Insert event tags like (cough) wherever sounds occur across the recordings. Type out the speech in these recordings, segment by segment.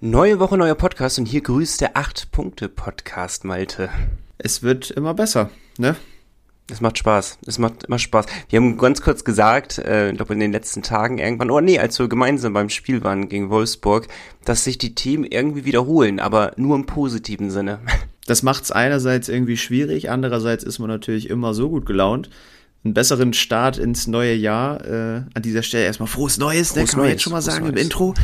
Neue Woche, neuer Podcast und hier grüßt der 8-Punkte-Podcast, Malte. Es wird immer besser, ne? Es macht Spaß. Es macht immer Spaß. Wir haben ganz kurz gesagt, äh, ich glaube in den letzten Tagen irgendwann, oh nee, als wir gemeinsam beim Spiel waren gegen Wolfsburg, dass sich die Themen irgendwie wiederholen, aber nur im positiven Sinne. (laughs) Das macht's einerseits irgendwie schwierig, andererseits ist man natürlich immer so gut gelaunt einen besseren Start ins neue Jahr. Äh, an dieser Stelle erstmal frohes Neues, ne, kann man jetzt schon mal sagen Neues. im Intro.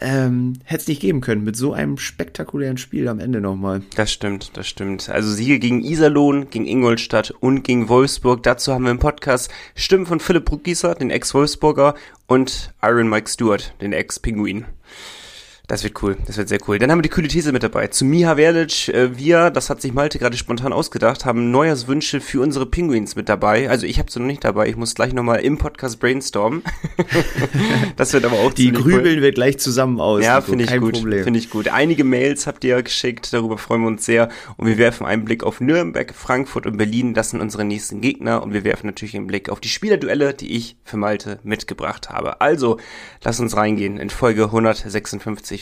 Ähm, Hätte es nicht geben können mit so einem spektakulären Spiel am Ende nochmal. Das stimmt, das stimmt. Also Siege gegen Iserlohn, gegen Ingolstadt und gegen Wolfsburg. Dazu haben wir im Podcast Stimmen von Philipp Bruckgießer, den Ex-Wolfsburger, und Iron Mike Stewart, den Ex-Pinguin. Das wird cool, das wird sehr cool. Dann haben wir die kühle These mit dabei. Zu Miha Verlic, äh, wir, das hat sich Malte gerade spontan ausgedacht, haben Neujahrswünsche für unsere Penguins mit dabei. Also ich habe sie noch nicht dabei, ich muss gleich nochmal im Podcast brainstormen. (laughs) das wird aber auch Die grübeln cool. wir gleich zusammen aus. Ja, finde ich gut, finde ich gut. Einige Mails habt ihr geschickt, darüber freuen wir uns sehr. Und wir werfen einen Blick auf Nürnberg, Frankfurt und Berlin, das sind unsere nächsten Gegner. Und wir werfen natürlich einen Blick auf die Spielerduelle, die ich für Malte mitgebracht habe. Also, lass uns reingehen in Folge 156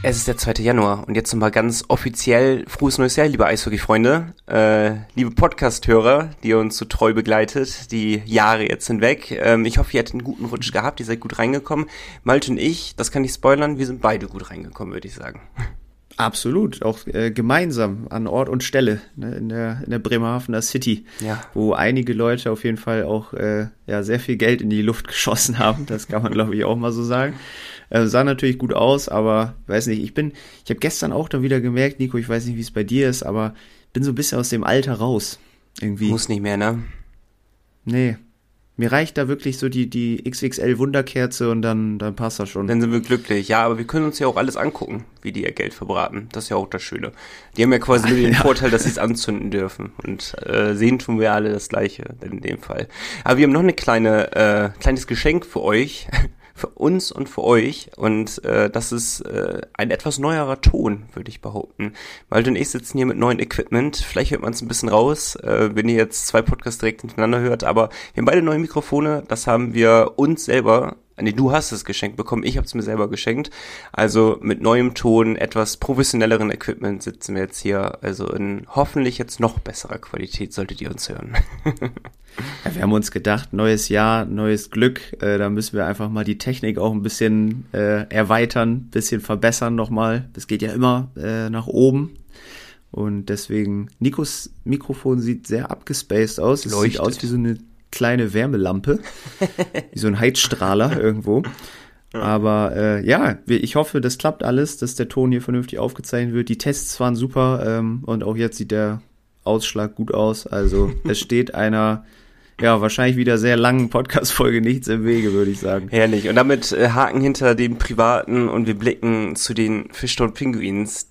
Es ist der 2. Januar und jetzt nochmal ganz offiziell frohes neues Jahr, liebe Eishockey-Freunde, äh, liebe Podcast-Hörer, die uns so treu begleitet, die Jahre jetzt hinweg. Ähm, ich hoffe, ihr hattet einen guten Rutsch gehabt, ihr seid gut reingekommen. Malte und ich, das kann ich spoilern, wir sind beide gut reingekommen, würde ich sagen. Absolut, auch äh, gemeinsam an Ort und Stelle ne, in der, in der Bremerhavener City, ja. wo einige Leute auf jeden Fall auch äh, ja, sehr viel Geld in die Luft (laughs) geschossen haben, das kann man glaube ich auch mal so sagen. Äh, sah natürlich gut aus, aber weiß nicht, ich bin, ich habe gestern auch da wieder gemerkt, Nico, ich weiß nicht, wie es bei dir ist, aber bin so ein bisschen aus dem Alter raus. Irgendwie. Muss nicht mehr, ne? Nee. Mir reicht da wirklich so die, die XXL Wunderkerze und dann, dann passt das schon. Dann sind wir glücklich. Ja, aber wir können uns ja auch alles angucken, wie die ihr Geld verbraten. Das ist ja auch das Schöne. Die haben ja quasi (laughs) nur den ja. Vorteil, dass sie es anzünden dürfen. Und äh, sehen tun wir alle das Gleiche in dem Fall. Aber wir haben noch eine kleine, äh, kleines Geschenk für euch für uns und für euch. Und äh, das ist äh, ein etwas neuerer Ton, würde ich behaupten. Weil du und ich sitzen hier mit neuen Equipment. Vielleicht hört man es ein bisschen raus, äh, wenn ihr jetzt zwei Podcasts direkt hintereinander hört. Aber wir haben beide neue Mikrofone. Das haben wir uns selber Nee, du hast es geschenkt bekommen, ich habe es mir selber geschenkt. Also mit neuem Ton, etwas professionelleren Equipment sitzen wir jetzt hier. Also in hoffentlich jetzt noch besserer Qualität solltet ihr uns hören. (laughs) ja, wir haben uns gedacht, neues Jahr, neues Glück. Äh, da müssen wir einfach mal die Technik auch ein bisschen äh, erweitern, bisschen verbessern nochmal. Das geht ja immer äh, nach oben. Und deswegen, Nikos Mikrofon sieht sehr abgespaced aus. Es sieht aus wie so eine kleine Wärmelampe, (laughs) wie so ein Heizstrahler irgendwo. Aber äh, ja, ich hoffe, das klappt alles, dass der Ton hier vernünftig aufgezeichnet wird. Die Tests waren super ähm, und auch jetzt sieht der Ausschlag gut aus. Also (laughs) es steht einer ja, wahrscheinlich wieder sehr langen Podcast-Folge nichts im Wege, würde ich sagen. Herrlich. Und damit äh, Haken hinter dem Privaten und wir blicken zu den Fishtown Pinguins,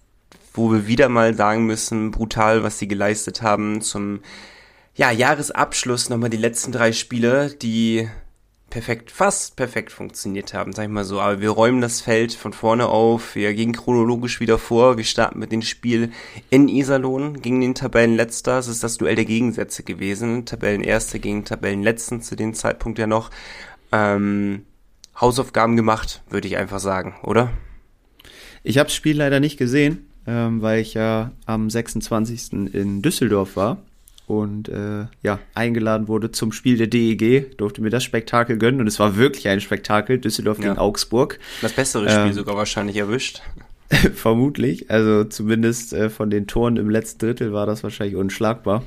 wo wir wieder mal sagen müssen, brutal, was sie geleistet haben zum ja, Jahresabschluss nochmal die letzten drei Spiele, die perfekt, fast perfekt funktioniert haben, sag ich mal so. Aber wir räumen das Feld von vorne auf, wir gehen chronologisch wieder vor, wir starten mit dem Spiel in Iserlohn gegen den Tabellenletzter. Es ist das Duell der Gegensätze gewesen. Tabellenerste gegen Tabellenletzten zu dem Zeitpunkt ja noch. Ähm, Hausaufgaben gemacht, würde ich einfach sagen, oder? Ich habe das Spiel leider nicht gesehen, ähm, weil ich ja am 26. in Düsseldorf war und äh, ja, eingeladen wurde zum Spiel der DEG, durfte mir das Spektakel gönnen und es war wirklich ein Spektakel, Düsseldorf ja. gegen Augsburg. Das bessere Spiel ähm, sogar wahrscheinlich erwischt. (laughs) vermutlich, also zumindest äh, von den Toren im letzten Drittel war das wahrscheinlich unschlagbar.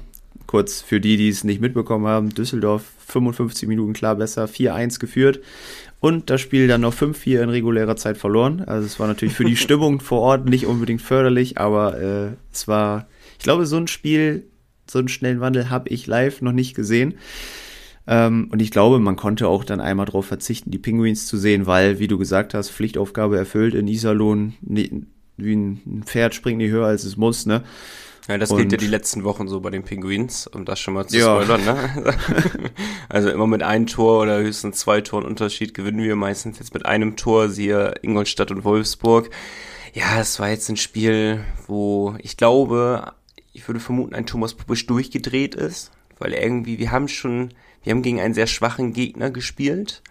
Kurz für die, die es nicht mitbekommen haben, Düsseldorf 55 Minuten klar besser, 4-1 geführt und das Spiel dann noch 5-4 in regulärer Zeit verloren. Also es war natürlich für die (laughs) Stimmung vor Ort nicht unbedingt förderlich, aber äh, es war, ich glaube, so ein Spiel so einen schnellen Wandel habe ich live noch nicht gesehen. Ähm, und ich glaube, man konnte auch dann einmal darauf verzichten, die Penguins zu sehen, weil, wie du gesagt hast, Pflichtaufgabe erfüllt in Iserlohn, wie ein Pferd springt nicht höher, als es muss, ne? Ja, das und, gilt ja die letzten Wochen so bei den Penguins, um das schon mal zu ja. spoilern, ne? (laughs) also immer mit einem Tor oder höchstens zwei Toren Unterschied gewinnen wir meistens jetzt mit einem Tor, siehe Ingolstadt und Wolfsburg. Ja, es war jetzt ein Spiel, wo ich glaube, ich würde vermuten, ein Thomas Pupisch durchgedreht ist, weil irgendwie, wir haben schon, wir haben gegen einen sehr schwachen Gegner gespielt.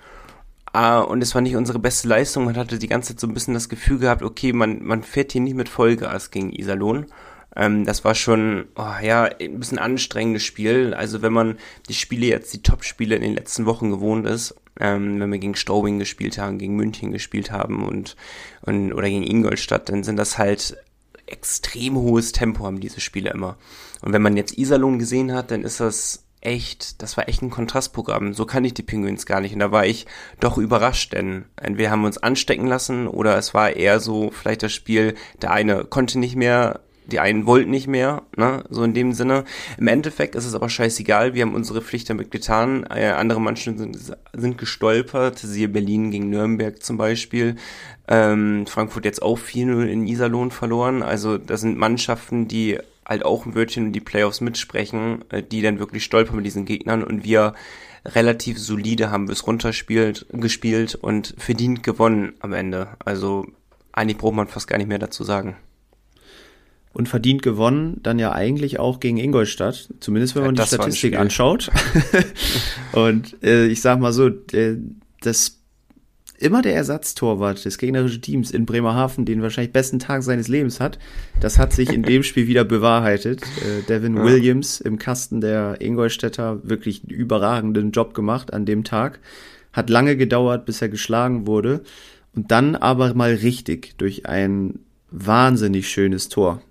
Uh, und es war nicht unsere beste Leistung. Man hatte die ganze Zeit so ein bisschen das Gefühl gehabt, okay, man, man fährt hier nicht mit Vollgas gegen Iserlohn. Ähm, das war schon, oh, ja, ein bisschen anstrengendes Spiel. Also wenn man die Spiele jetzt, die Top-Spiele in den letzten Wochen gewohnt ist, ähm, wenn wir gegen Straubing gespielt haben, gegen München gespielt haben und, und oder gegen Ingolstadt, dann sind das halt extrem hohes Tempo haben diese Spiele immer. Und wenn man jetzt Iserlohn gesehen hat, dann ist das echt, das war echt ein Kontrastprogramm. So kann ich die Penguins gar nicht. Und da war ich doch überrascht, denn entweder haben wir uns anstecken lassen oder es war eher so vielleicht das Spiel, der eine konnte nicht mehr die einen wollten nicht mehr, ne, so in dem Sinne. Im Endeffekt ist es aber scheißegal, wir haben unsere Pflicht damit getan. Äh, andere Mannschaften sind, sind gestolpert, siehe Berlin gegen Nürnberg zum Beispiel. Ähm, Frankfurt jetzt auch 4-0 in Iserlohn verloren. Also das sind Mannschaften, die halt auch ein Wörtchen in die Playoffs mitsprechen, äh, die dann wirklich stolpern mit diesen Gegnern und wir relativ solide haben bis runterspielt, gespielt und verdient gewonnen am Ende. Also eigentlich braucht man fast gar nicht mehr dazu sagen und verdient gewonnen, dann ja eigentlich auch gegen Ingolstadt, zumindest wenn man ja, die Statistik anschaut. (laughs) und äh, ich sag mal so, der, das immer der Ersatztorwart des gegnerischen Teams in Bremerhaven, den wahrscheinlich besten Tag seines Lebens hat, das hat sich in dem (laughs) Spiel wieder bewahrheitet. Äh, Devin ja. Williams im Kasten der Ingolstädter wirklich einen überragenden Job gemacht an dem Tag. Hat lange gedauert, bis er geschlagen wurde. Und dann aber mal richtig durch ein wahnsinnig schönes Tor.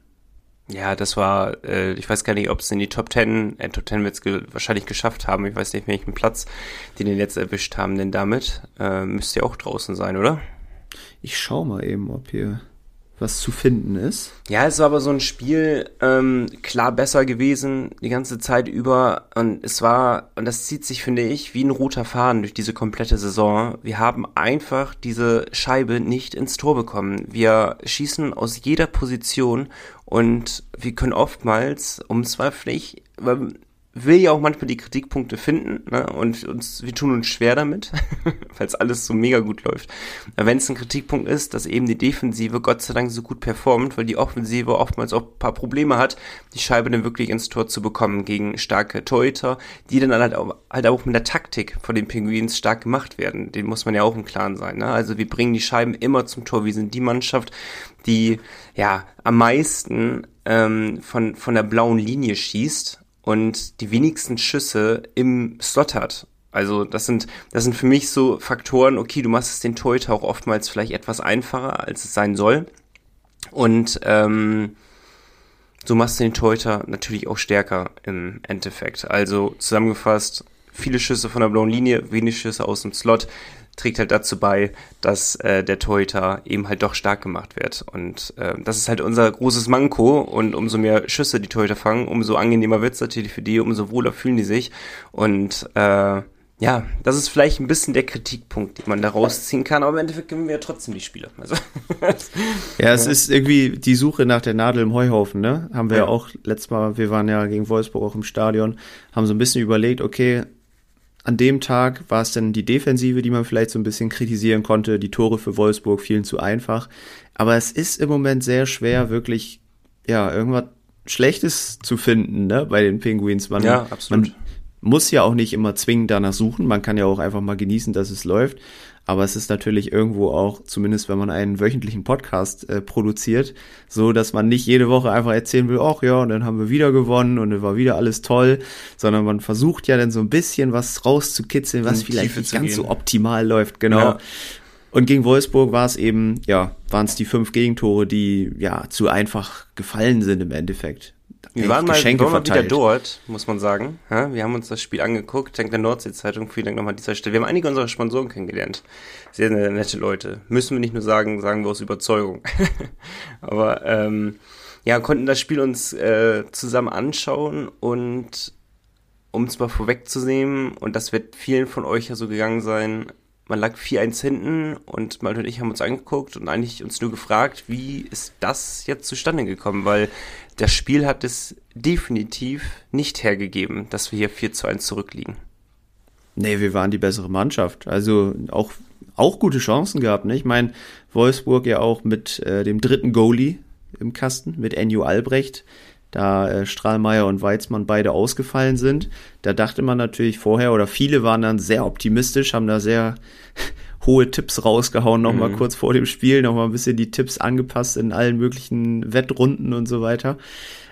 Ja, das war, äh, ich weiß gar nicht, ob es in die Top Ten, äh, Top Ten wird es ge wahrscheinlich geschafft haben. Ich weiß nicht, welchen Platz die den jetzt erwischt haben, denn damit äh, müsste ja auch draußen sein, oder? Ich schau mal eben, ob hier was zu finden ist. Ja, es war aber so ein Spiel ähm, klar besser gewesen die ganze Zeit über und es war und das zieht sich finde ich wie ein roter Faden durch diese komplette Saison. Wir haben einfach diese Scheibe nicht ins Tor bekommen. Wir schießen aus jeder Position und wir können oftmals umzweiflich will ja auch manchmal die Kritikpunkte finden ne? und uns, wir tun uns schwer damit, (laughs) es alles so mega gut läuft. Wenn es ein Kritikpunkt ist, dass eben die Defensive Gott sei Dank so gut performt, weil die Offensive oftmals auch ein paar Probleme hat, die Scheibe dann wirklich ins Tor zu bekommen gegen starke Torhüter, die dann halt auch, halt auch mit der Taktik von den Pinguins stark gemacht werden. Den muss man ja auch im Klaren sein. Ne? Also wir bringen die Scheiben immer zum Tor. Wir sind die Mannschaft, die ja am meisten ähm, von, von der blauen Linie schießt und die wenigsten Schüsse im Slot hat. Also das sind, das sind für mich so Faktoren, okay, du machst es den Torhüter auch oftmals vielleicht etwas einfacher, als es sein soll. Und ähm, so machst du den Torhüter natürlich auch stärker im Endeffekt. Also zusammengefasst, viele Schüsse von der blauen Linie, wenig Schüsse aus dem Slot trägt halt dazu bei, dass äh, der Torhüter eben halt doch stark gemacht wird. Und äh, das ist halt unser großes Manko. Und umso mehr Schüsse die Torhüter fangen, umso angenehmer wird's natürlich für die, umso wohler fühlen die sich. Und äh, ja, das ist vielleicht ein bisschen der Kritikpunkt, den man da rausziehen kann, aber im Endeffekt gewinnen wir ja trotzdem die Spiele. Also, (laughs) ja, es ja. ist irgendwie die Suche nach der Nadel im Heuhaufen, ne? Haben wir ja. auch letztes Mal, wir waren ja gegen Wolfsburg auch im Stadion, haben so ein bisschen überlegt, okay, an dem Tag war es dann die Defensive, die man vielleicht so ein bisschen kritisieren konnte. Die Tore für Wolfsburg fielen zu einfach. Aber es ist im Moment sehr schwer, wirklich, ja, irgendwas Schlechtes zu finden, ne, bei den Penguins. Man, ja, absolut. Man muss ja auch nicht immer zwingend danach suchen. Man kann ja auch einfach mal genießen, dass es läuft. Aber es ist natürlich irgendwo auch, zumindest wenn man einen wöchentlichen Podcast äh, produziert, so, dass man nicht jede Woche einfach erzählen will, ach ja, und dann haben wir wieder gewonnen und dann war wieder alles toll, sondern man versucht ja dann so ein bisschen was rauszukitzeln, was vielleicht nicht ganz gehen. so optimal läuft, genau. Ja. Und gegen Wolfsburg war es eben, ja, waren es die fünf Gegentore, die ja zu einfach gefallen sind im Endeffekt. Wir waren mal, Geschenke waren mal wieder dort, muss man sagen. Ja, wir haben uns das Spiel angeguckt. Dank der Nordsee-Zeitung. Vielen Dank nochmal an dieser Stelle. Wir haben einige unserer Sponsoren kennengelernt. Sehr, sehr nette Leute. Müssen wir nicht nur sagen, sagen wir aus Überzeugung. (laughs) Aber ähm, ja, konnten das Spiel uns äh, zusammen anschauen und um es mal vorwegzunehmen, und das wird vielen von euch ja so gegangen sein, man lag 4-1 hinten und Malte und ich haben uns angeguckt und eigentlich uns nur gefragt, wie ist das jetzt zustande gekommen? Weil das Spiel hat es definitiv nicht hergegeben, dass wir hier 4 zu 1 zurückliegen. Nee, wir waren die bessere Mannschaft. Also auch auch gute Chancen gehabt. Ne? Ich meine, Wolfsburg ja auch mit äh, dem dritten Goalie im Kasten, mit Enju Albrecht, da äh, Strahlmeier und Weizmann beide ausgefallen sind. Da dachte man natürlich vorher, oder viele waren dann sehr optimistisch, haben da sehr (laughs) hohe Tipps rausgehauen, nochmal mhm. kurz vor dem Spiel, nochmal ein bisschen die Tipps angepasst in allen möglichen Wettrunden und so weiter.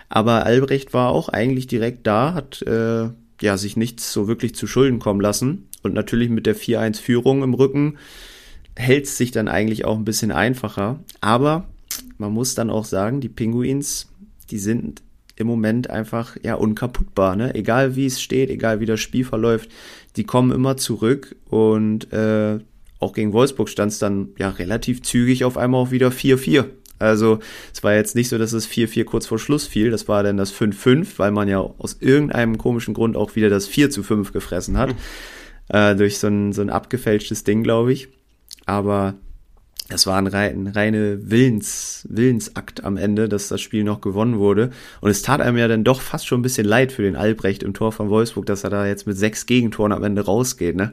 Aber Albrecht war auch eigentlich direkt da, hat äh, ja sich nichts so wirklich zu Schulden kommen lassen. Und natürlich mit der 4-1-Führung im Rücken hält es sich dann eigentlich auch ein bisschen einfacher. Aber man muss dann auch sagen, die Pinguins, die sind im Moment einfach ja unkaputtbar, ne? Egal wie es steht, egal wie das Spiel verläuft, die kommen immer zurück und äh, auch gegen Wolfsburg stand es dann ja relativ zügig auf einmal auch wieder 4-4. Also es war jetzt nicht so, dass es 4-4 kurz vor Schluss fiel, das war dann das 5-5, weil man ja aus irgendeinem komischen Grund auch wieder das 4 zu 5 gefressen hat. Mhm. Äh, durch so ein, so ein abgefälschtes Ding, glaube ich. Aber das war ein, rein, reine Willens, Willensakt am Ende, dass das Spiel noch gewonnen wurde. Und es tat einem ja dann doch fast schon ein bisschen leid für den Albrecht im Tor von Wolfsburg, dass er da jetzt mit sechs Gegentoren am Ende rausgeht, ne?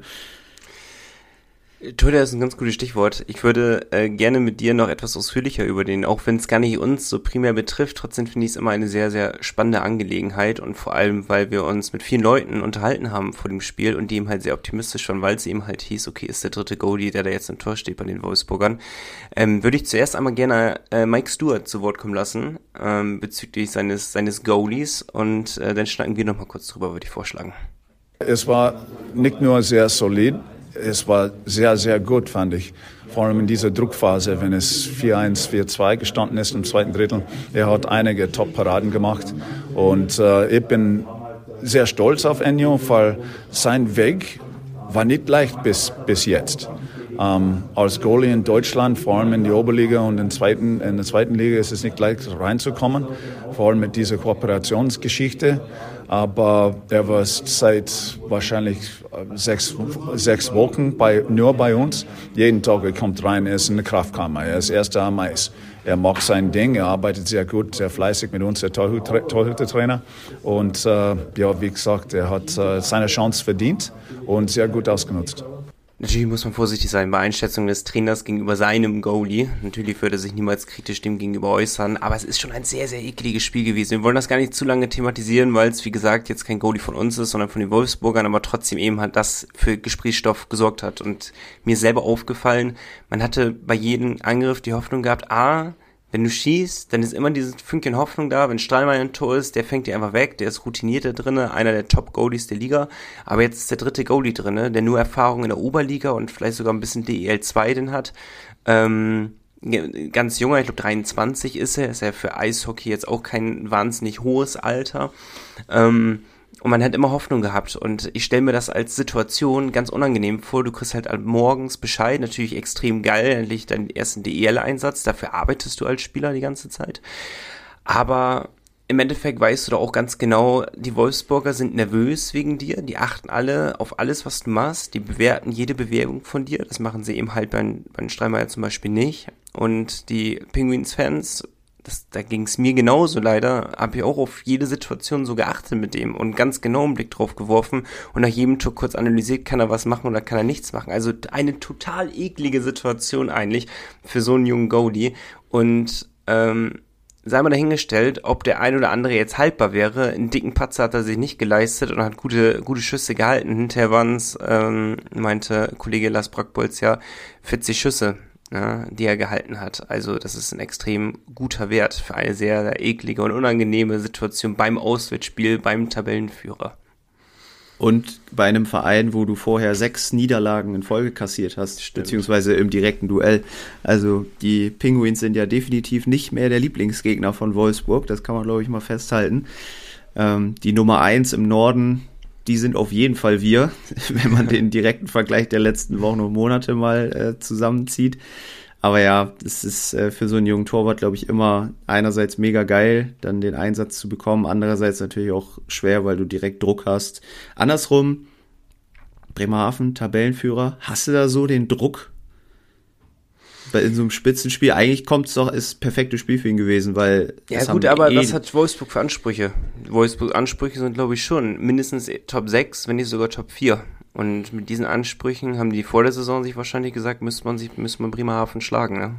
Twitter ist ein ganz gutes Stichwort. Ich würde äh, gerne mit dir noch etwas ausführlicher über den, auch wenn es gar nicht uns so primär betrifft, trotzdem finde ich es immer eine sehr, sehr spannende Angelegenheit und vor allem, weil wir uns mit vielen Leuten unterhalten haben vor dem Spiel und die eben halt sehr optimistisch waren, weil es eben halt hieß, okay, ist der dritte Goalie, der da jetzt im Tor steht bei den Wolfsburgern. Ähm, würde ich zuerst einmal gerne äh, Mike Stewart zu Wort kommen lassen, ähm, bezüglich seines, seines Goalies und äh, dann schnacken wir nochmal kurz drüber, würde ich vorschlagen. Es war nicht nur sehr solid, es war sehr, sehr gut, fand ich. Vor allem in dieser Druckphase, wenn es 4-1, 4-2 gestanden ist im zweiten Drittel. Er hat einige Top-Paraden gemacht und äh, ich bin sehr stolz auf Ennio, weil sein Weg war nicht leicht bis, bis jetzt. Ähm, als Goalie in Deutschland, vor allem in die Oberliga und in, zweiten, in der zweiten Liga, ist es nicht leicht reinzukommen, vor allem mit dieser Kooperationsgeschichte aber er war seit wahrscheinlich äh, sechs, sechs Wochen bei, nur bei uns. Jeden Tag er kommt rein, er ist in der Kraftkammer, er ist erster am Eis. Er macht sein Ding, er arbeitet sehr gut, sehr fleißig mit uns, der Torhütertrainer. Und äh, ja, wie gesagt, er hat äh, seine Chance verdient und sehr gut ausgenutzt. Natürlich muss man vorsichtig sein bei Einschätzung des Trainers gegenüber seinem Goalie. Natürlich würde er sich niemals kritisch dem gegenüber äußern, aber es ist schon ein sehr, sehr ekliges Spiel gewesen. Wir wollen das gar nicht zu lange thematisieren, weil es, wie gesagt, jetzt kein Goalie von uns ist, sondern von den Wolfsburgern, aber trotzdem eben halt das für Gesprächsstoff gesorgt hat. Und mir selber aufgefallen, man hatte bei jedem Angriff die Hoffnung gehabt, ah, wenn du schießt, dann ist immer dieses Fünkchen Hoffnung da. Wenn Strahlmeier ein Tor ist, der fängt dir einfach weg. Der ist routiniert da drinne, einer der Top-Goalies der Liga. Aber jetzt ist der dritte Goalie drinne, der nur Erfahrung in der Oberliga und vielleicht sogar ein bisschen DEL 2 denn hat. Ähm, ganz junger, ich glaube 23 ist er, ist ja für Eishockey jetzt auch kein wahnsinnig hohes Alter. Ähm, und man hat immer Hoffnung gehabt. Und ich stelle mir das als Situation ganz unangenehm vor. Du kriegst halt morgens Bescheid, natürlich extrem geil, endlich deinen ersten DEL-Einsatz. Dafür arbeitest du als Spieler die ganze Zeit. Aber im Endeffekt weißt du doch auch ganz genau, die Wolfsburger sind nervös wegen dir. Die achten alle auf alles, was du machst. Die bewerten jede Bewerbung von dir. Das machen sie eben halt bei, bei Streimeyer zum Beispiel nicht. Und die Penguins-Fans das, da ging es mir genauso leider, habe ich auch auf jede Situation so geachtet mit dem und ganz genau einen Blick drauf geworfen und nach jedem Tor kurz analysiert, kann er was machen oder kann er nichts machen. Also eine total eklige Situation eigentlich für so einen jungen Goldie und ähm, sei mal dahingestellt, ob der ein oder andere jetzt haltbar wäre. Einen dicken Patzer hat er sich nicht geleistet und hat gute, gute Schüsse gehalten. Hinterher waren es, ähm, meinte Kollege Lars Brackbolz ja, 40 Schüsse ja, die er gehalten hat. Also das ist ein extrem guter Wert für eine sehr, sehr eklige und unangenehme Situation beim Auswärtsspiel, beim Tabellenführer. Und bei einem Verein, wo du vorher sechs Niederlagen in Folge kassiert hast, Stimmt. beziehungsweise im direkten Duell. Also die Penguins sind ja definitiv nicht mehr der Lieblingsgegner von Wolfsburg, das kann man glaube ich mal festhalten. Ähm, die Nummer eins im Norden die sind auf jeden Fall wir, (laughs) wenn man den direkten Vergleich der letzten Wochen und Monate mal äh, zusammenzieht. Aber ja, es ist äh, für so einen jungen Torwart, glaube ich, immer einerseits mega geil, dann den Einsatz zu bekommen, andererseits natürlich auch schwer, weil du direkt Druck hast. Andersrum, Bremerhaven, Tabellenführer, hast du da so den Druck, in so einem Spitzenspiel, eigentlich kommt es doch, ist perfektes Spiel für ihn gewesen, weil. Ja, gut, aber eh was hat Wolfsburg für Ansprüche? Wolfsburg Ansprüche sind, glaube ich, schon mindestens Top 6, wenn nicht sogar Top 4. Und mit diesen Ansprüchen haben die vor der Saison sich wahrscheinlich gesagt, müsste man sich, müsste man Bremerhaven schlagen, ne?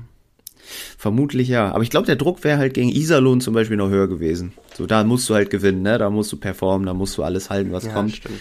Vermutlich ja. Aber ich glaube, der Druck wäre halt gegen Iserlohn zum Beispiel noch höher gewesen. So, da musst du halt gewinnen, ne? Da musst du performen, da musst du alles halten, was ja, kommt. Stimmt.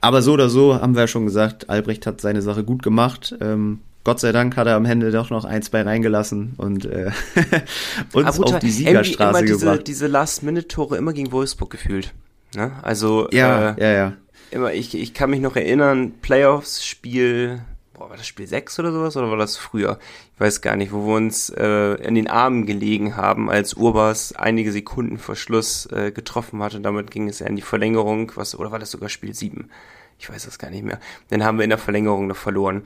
Aber so oder so haben wir ja schon gesagt, Albrecht hat seine Sache gut gemacht. Ähm, Gott sei Dank hat er am Ende doch noch ein, zwei reingelassen und äh, (laughs) uns Abuta, auf die Siegerstraße immer diese, gebracht. Diese Last-Minute-Tore immer gegen Wolfsburg gefühlt. Ne? Also ja, äh, ja, ja. Immer, ich, ich kann mich noch erinnern, Playoffs-Spiel, boah, war das Spiel 6 oder sowas oder war das früher? Ich weiß gar nicht, wo wir uns äh, in den Armen gelegen haben, als Urbas einige Sekunden vor Schluss äh, getroffen hatte. Damit ging es ja in die Verlängerung, was, oder war das sogar Spiel 7? Ich weiß das gar nicht mehr. Dann haben wir in der Verlängerung noch verloren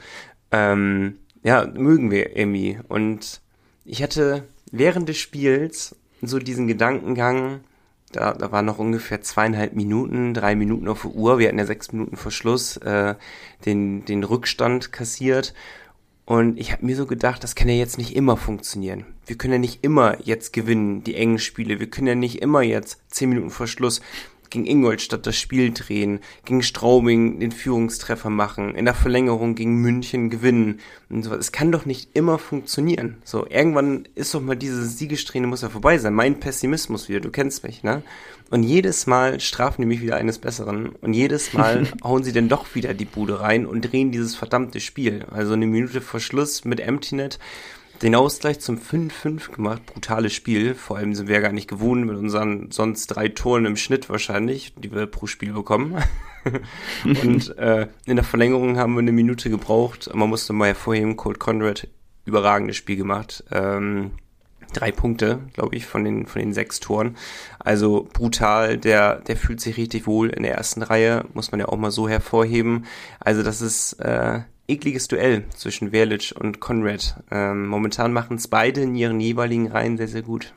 ähm, ja, mögen wir irgendwie. Und ich hatte während des Spiels so diesen Gedankengang, da, da waren noch ungefähr zweieinhalb Minuten, drei Minuten auf der Uhr, wir hatten ja sechs Minuten vor Schluss äh, den, den Rückstand kassiert. Und ich habe mir so gedacht, das kann ja jetzt nicht immer funktionieren. Wir können ja nicht immer jetzt gewinnen, die engen Spiele. Wir können ja nicht immer jetzt zehn Minuten vor Schluss gegen Ingolstadt das Spiel drehen, gegen Straubing den Führungstreffer machen, in der Verlängerung gegen München gewinnen und so. Es kann doch nicht immer funktionieren. So, irgendwann ist doch mal diese Siegesträhne muss ja vorbei sein. Mein Pessimismus wieder, du kennst mich, ne? Und jedes Mal strafen die mich wieder eines Besseren und jedes Mal (laughs) hauen sie dann doch wieder die Bude rein und drehen dieses verdammte Spiel. Also eine Minute vor Schluss mit Emptynet den Ausgleich zum 5-5 gemacht. Brutales Spiel. Vor allem sind wir ja gar nicht gewohnt mit unseren sonst drei Toren im Schnitt wahrscheinlich, die wir pro Spiel bekommen. (laughs) und äh, in der Verlängerung haben wir eine Minute gebraucht. Man musste mal hervorheben, Cold Conrad, überragendes Spiel gemacht. Ähm, drei Punkte, glaube ich, von den, von den sechs Toren. Also brutal, der, der fühlt sich richtig wohl in der ersten Reihe, muss man ja auch mal so hervorheben. Also das ist äh, ekliges Duell zwischen Verlic und Conrad. Ähm, momentan machen es beide in ihren jeweiligen Reihen sehr, sehr gut.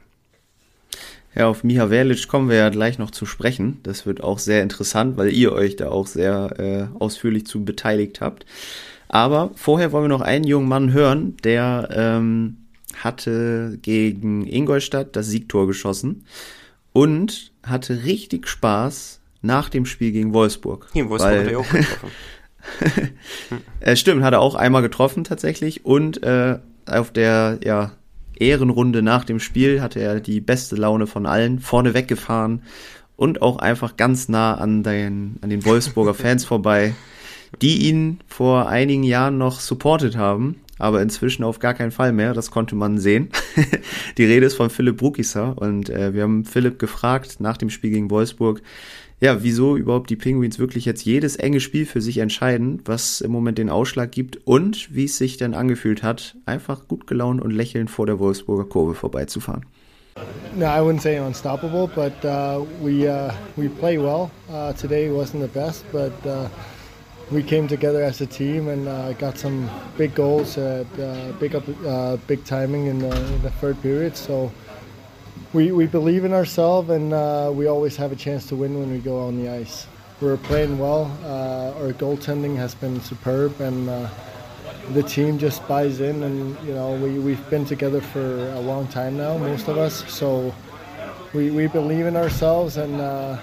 Ja, auf Miha Verlic kommen wir ja gleich noch zu sprechen. Das wird auch sehr interessant, weil ihr euch da auch sehr äh, ausführlich zu beteiligt habt. Aber vorher wollen wir noch einen jungen Mann hören, der ähm, hatte gegen Ingolstadt das Siegtor geschossen und hatte richtig Spaß nach dem Spiel gegen Wolfsburg. In Wolfsburg weil, hat er auch getroffen. (laughs) (laughs) äh, stimmt, hat er auch einmal getroffen tatsächlich und äh, auf der ja, Ehrenrunde nach dem Spiel hatte er die beste Laune von allen, vorne weggefahren und auch einfach ganz nah an den, an den Wolfsburger (laughs) Fans vorbei, die ihn vor einigen Jahren noch supportet haben, aber inzwischen auf gar keinen Fall mehr, das konnte man sehen. (laughs) die Rede ist von Philipp Brukisa und äh, wir haben Philipp gefragt nach dem Spiel gegen Wolfsburg, ja, wieso überhaupt die Penguins wirklich jetzt jedes enge Spiel für sich entscheiden, was im Moment den Ausschlag gibt und wie es sich denn angefühlt hat, einfach gut gelaunt und lächelnd vor der Wolfsburger Kurve vorbeizufahren. No, I wouldn't say unstoppable, but uh, we uh, we play well. Uh, today wasn't the best, but uh, we came together as a team and uh, got some big goals at uh, big up, big timing in the, in the third period. So we, we believe in ourselves and uh, we always have a chance to win when we go on the ice. We're playing well. Uh, our goaltending has been superb and uh, the team just buys in and you know we, we've been together for a long time now, most of us. So we, we believe in ourselves and uh,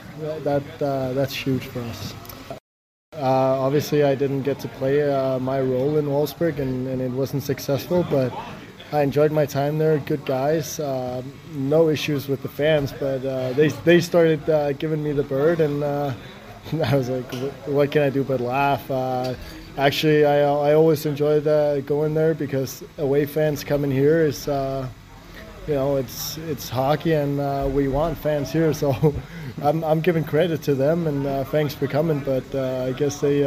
that uh, that's huge for us. Uh, obviously, I didn't get to play my role in Wolfsburg and, and it wasn't successful, but I enjoyed my time there. Good guys, uh, no issues with the fans, but uh, they they started uh, giving me the bird, and uh, (laughs) I was like, what can I do but laugh? Uh, actually, I I always enjoyed uh, going there because away fans coming here is. you know, it's it's hockey, and we want fans here. So, (laughs) I'm, I'm giving credit to them, and thanks for coming. But I guess they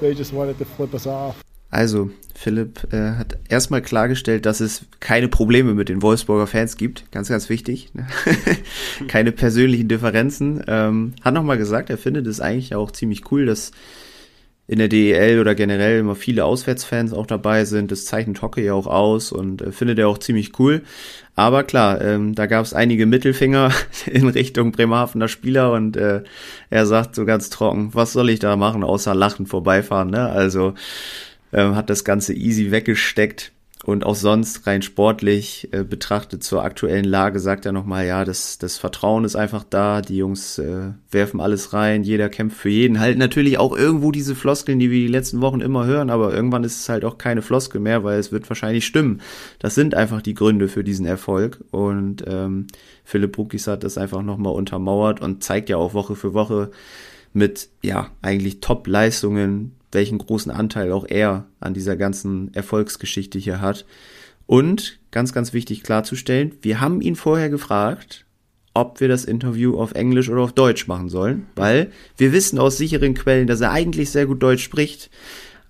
they just wanted to flip us off. Also, Philipp äh, hat erstmal klargestellt, dass es keine Probleme mit den Wolfsburger Fans gibt. Ganz, ganz wichtig. Ne? (laughs) keine persönlichen Differenzen. Ähm, hat nochmal gesagt, er findet es eigentlich auch ziemlich cool, dass in der DEL oder generell immer viele Auswärtsfans auch dabei sind. Das zeichnet Hockey ja auch aus und äh, findet er auch ziemlich cool. Aber klar, ähm, da gab es einige Mittelfinger (laughs) in Richtung Bremerhavener Spieler und äh, er sagt so ganz trocken, was soll ich da machen, außer lachen vorbeifahren. Ne? Also ähm, hat das Ganze easy weggesteckt. und auch sonst rein sportlich äh, betrachtet zur aktuellen Lage sagt er nochmal, ja, das, das Vertrauen ist einfach da, die Jungs äh, werfen alles rein, jeder kämpft für jeden. Halt natürlich auch irgendwo diese Floskeln, die wir die letzten Wochen immer hören, aber irgendwann ist es halt auch keine Floskel mehr, weil es wird wahrscheinlich stimmen. Das sind einfach die Gründe für diesen Erfolg und ähm, Philipp Brukis hat das einfach nochmal untermauert und zeigt ja auch Woche für Woche mit, ja, eigentlich Top-Leistungen, welchen großen Anteil auch er an dieser ganzen Erfolgsgeschichte hier hat. Und ganz, ganz wichtig klarzustellen, wir haben ihn vorher gefragt, ob wir das Interview auf Englisch oder auf Deutsch machen sollen, weil wir wissen aus sicheren Quellen, dass er eigentlich sehr gut Deutsch spricht,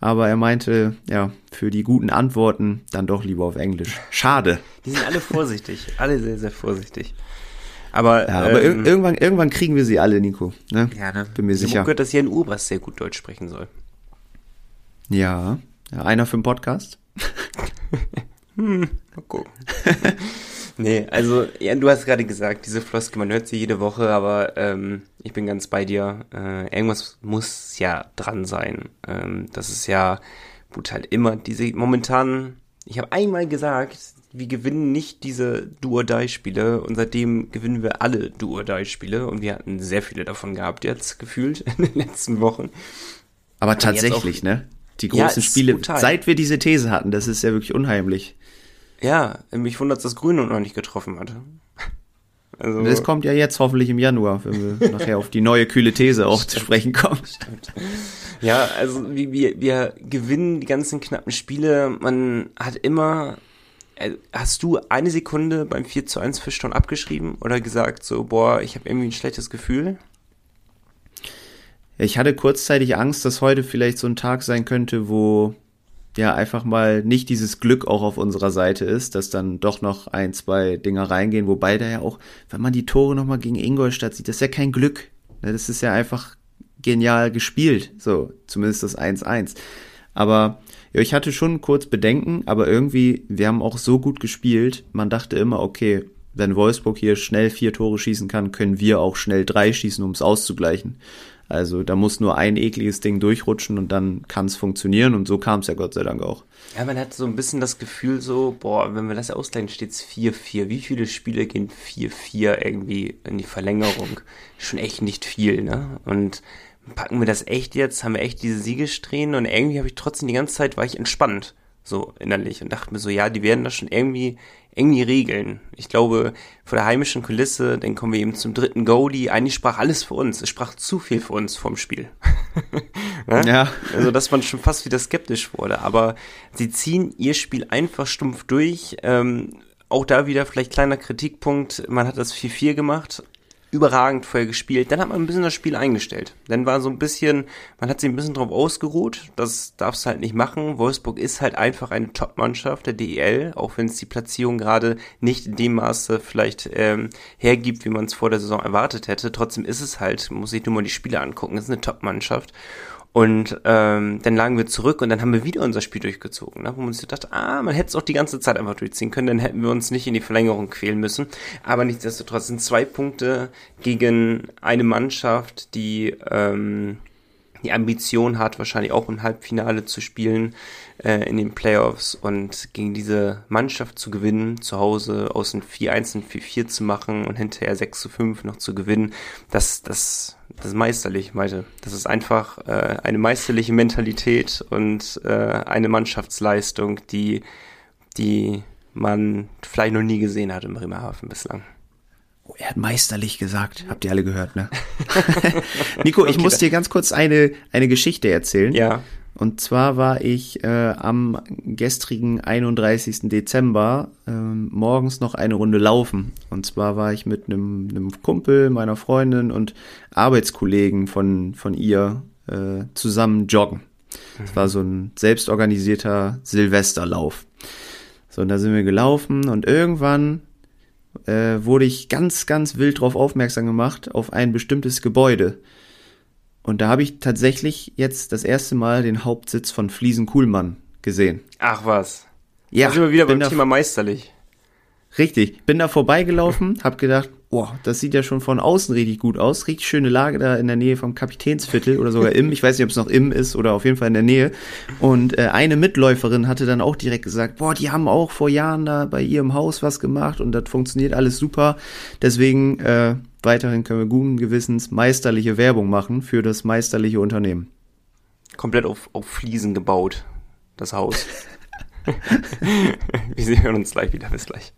aber er meinte, ja, für die guten Antworten dann doch lieber auf Englisch. Schade. Die sind alle vorsichtig, alle sehr, sehr vorsichtig. Aber, ja, aber ähm, irgendwann, irgendwann kriegen wir sie alle, Nico. Ne? Ja, ne? Bin mir sicher. Ich gehört, dass Jan Urbas sehr gut Deutsch sprechen soll. Ja, einer für den Podcast. hm, mal gucken. (laughs) nee, also, ja, du hast gerade gesagt, diese Floskel, man hört sie jede Woche, aber ähm, ich bin ganz bei dir. Äh, irgendwas muss ja dran sein. Ähm, das ist ja, gut, halt immer diese momentan, ich habe einmal gesagt, wir gewinnen nicht diese Do-or-Die-Spiele und seitdem gewinnen wir alle Do-or-Die-Spiele und wir hatten sehr viele davon gehabt jetzt gefühlt (laughs) in den letzten Wochen. Aber tatsächlich, ne? Die großen ja, Spiele, brutal. seit wir diese These hatten, das ist ja wirklich unheimlich. Ja, mich wundert, dass Grüne noch nicht getroffen hatte. Also, das kommt ja jetzt hoffentlich im Januar, wenn wir (laughs) nachher auf die neue kühle These auch zu sprechen kommen. Stimmt. Ja, also wir, wir, wir gewinnen die ganzen knappen Spiele. Man hat immer. Äh, hast du eine Sekunde beim 4 zu 1 Fischton abgeschrieben oder gesagt so, boah, ich habe irgendwie ein schlechtes Gefühl? Ich hatte kurzzeitig Angst, dass heute vielleicht so ein Tag sein könnte, wo ja einfach mal nicht dieses Glück auch auf unserer Seite ist, dass dann doch noch ein, zwei Dinger reingehen, wobei da ja auch, wenn man die Tore nochmal gegen Ingolstadt sieht, das ist ja kein Glück. Ne? Das ist ja einfach genial gespielt, so zumindest das 1-1. Aber ja, ich hatte schon kurz Bedenken, aber irgendwie, wir haben auch so gut gespielt, man dachte immer, okay, wenn Wolfsburg hier schnell vier Tore schießen kann, können wir auch schnell drei schießen, um es auszugleichen. Also da muss nur ein ekliges Ding durchrutschen und dann kann es funktionieren und so kam es ja Gott sei Dank auch. Ja, man hat so ein bisschen das Gefühl so, boah, wenn wir das ausgleichen, steht es 4-4. Wie viele Spiele gehen 4-4 irgendwie in die Verlängerung? Schon echt nicht viel, ne? Und packen wir das echt jetzt? Haben wir echt diese Siegesträhnen? Und irgendwie habe ich trotzdem die ganze Zeit, war ich entspannt so innerlich und dachte mir so, ja, die werden das schon irgendwie irgendwie regeln. Ich glaube, vor der heimischen Kulisse, dann kommen wir eben zum dritten Goalie. Eigentlich sprach alles für uns. Es sprach zu viel für uns vom Spiel. (laughs) ne? Ja. Also, dass man schon fast wieder skeptisch wurde. Aber sie ziehen ihr Spiel einfach stumpf durch. Ähm, auch da wieder vielleicht kleiner Kritikpunkt. Man hat das 4-4 gemacht überragend vorher gespielt. Dann hat man ein bisschen das Spiel eingestellt. Dann war so ein bisschen, man hat sich ein bisschen drauf ausgeruht. Das darfst du halt nicht machen. Wolfsburg ist halt einfach eine Top-Mannschaft der DEL, auch wenn es die Platzierung gerade nicht in dem Maße vielleicht ähm, hergibt, wie man es vor der Saison erwartet hätte. Trotzdem ist es halt, muss ich nur mal die Spiele angucken, ist eine Top-Mannschaft. Und ähm, dann lagen wir zurück und dann haben wir wieder unser Spiel durchgezogen, ne? wo man sich dachte, ah, man hätte es auch die ganze Zeit einfach durchziehen können, dann hätten wir uns nicht in die Verlängerung quälen müssen. Aber nichtsdestotrotz sind zwei Punkte gegen eine Mannschaft, die ähm, die Ambition hat, wahrscheinlich auch im Halbfinale zu spielen äh, in den Playoffs und gegen diese Mannschaft zu gewinnen, zu Hause aus einem 4-1 ein 4-4 zu machen und hinterher 6 zu 5 noch zu gewinnen, das, das das ist meisterlich, Malte. Das ist einfach äh, eine meisterliche Mentalität und äh, eine Mannschaftsleistung, die, die man vielleicht noch nie gesehen hat im Bremerhaven bislang. Oh, er hat meisterlich gesagt. Habt ihr alle gehört, ne? (laughs) (laughs) Nico, okay, ich muss dir ganz kurz eine, eine Geschichte erzählen. Ja. Und zwar war ich äh, am gestrigen 31. Dezember äh, morgens noch eine Runde laufen. Und zwar war ich mit einem, einem Kumpel, meiner Freundin und Arbeitskollegen von, von ihr äh, zusammen joggen. Es mhm. war so ein selbstorganisierter Silvesterlauf. So, und da sind wir gelaufen und irgendwann äh, wurde ich ganz, ganz wild drauf aufmerksam gemacht auf ein bestimmtes Gebäude. Und da habe ich tatsächlich jetzt das erste Mal den Hauptsitz von Fliesen Kuhlmann gesehen. Ach was. Ja. Da sind wir wieder beim Thema meisterlich. Richtig. Bin da vorbeigelaufen, hab gedacht, boah, das sieht ja schon von außen richtig gut aus. Richtig schöne Lage da in der Nähe vom Kapitänsviertel oder sogar im. Ich weiß nicht, ob es noch im ist oder auf jeden Fall in der Nähe. Und äh, eine Mitläuferin hatte dann auch direkt gesagt, boah, die haben auch vor Jahren da bei ihrem Haus was gemacht und das funktioniert alles super. Deswegen äh, weiterhin können wir guten Gewissens meisterliche Werbung machen für das meisterliche Unternehmen. Komplett auf, auf Fliesen gebaut, das Haus. (laughs) wir sehen uns gleich wieder. Bis gleich.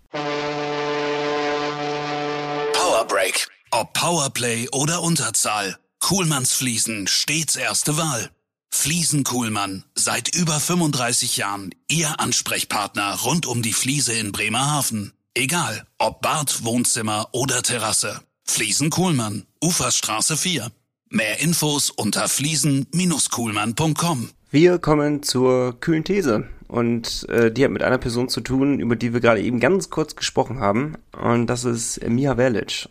Power Break. Ob Powerplay oder Unterzahl. Kuhlmanns Fliesen stets erste Wahl. Fliesen Kuhlmann. Seit über 35 Jahren Ihr Ansprechpartner rund um die Fliese in Bremerhaven. Egal, ob Bad, Wohnzimmer oder Terrasse. Fliesen Kuhlmann. Uferstraße 4. Mehr Infos unter fliesen-kuhlmann.com. Wir kommen zur kühlen These. Und äh, die hat mit einer Person zu tun, über die wir gerade eben ganz kurz gesprochen haben. Und das ist Mia Verlic.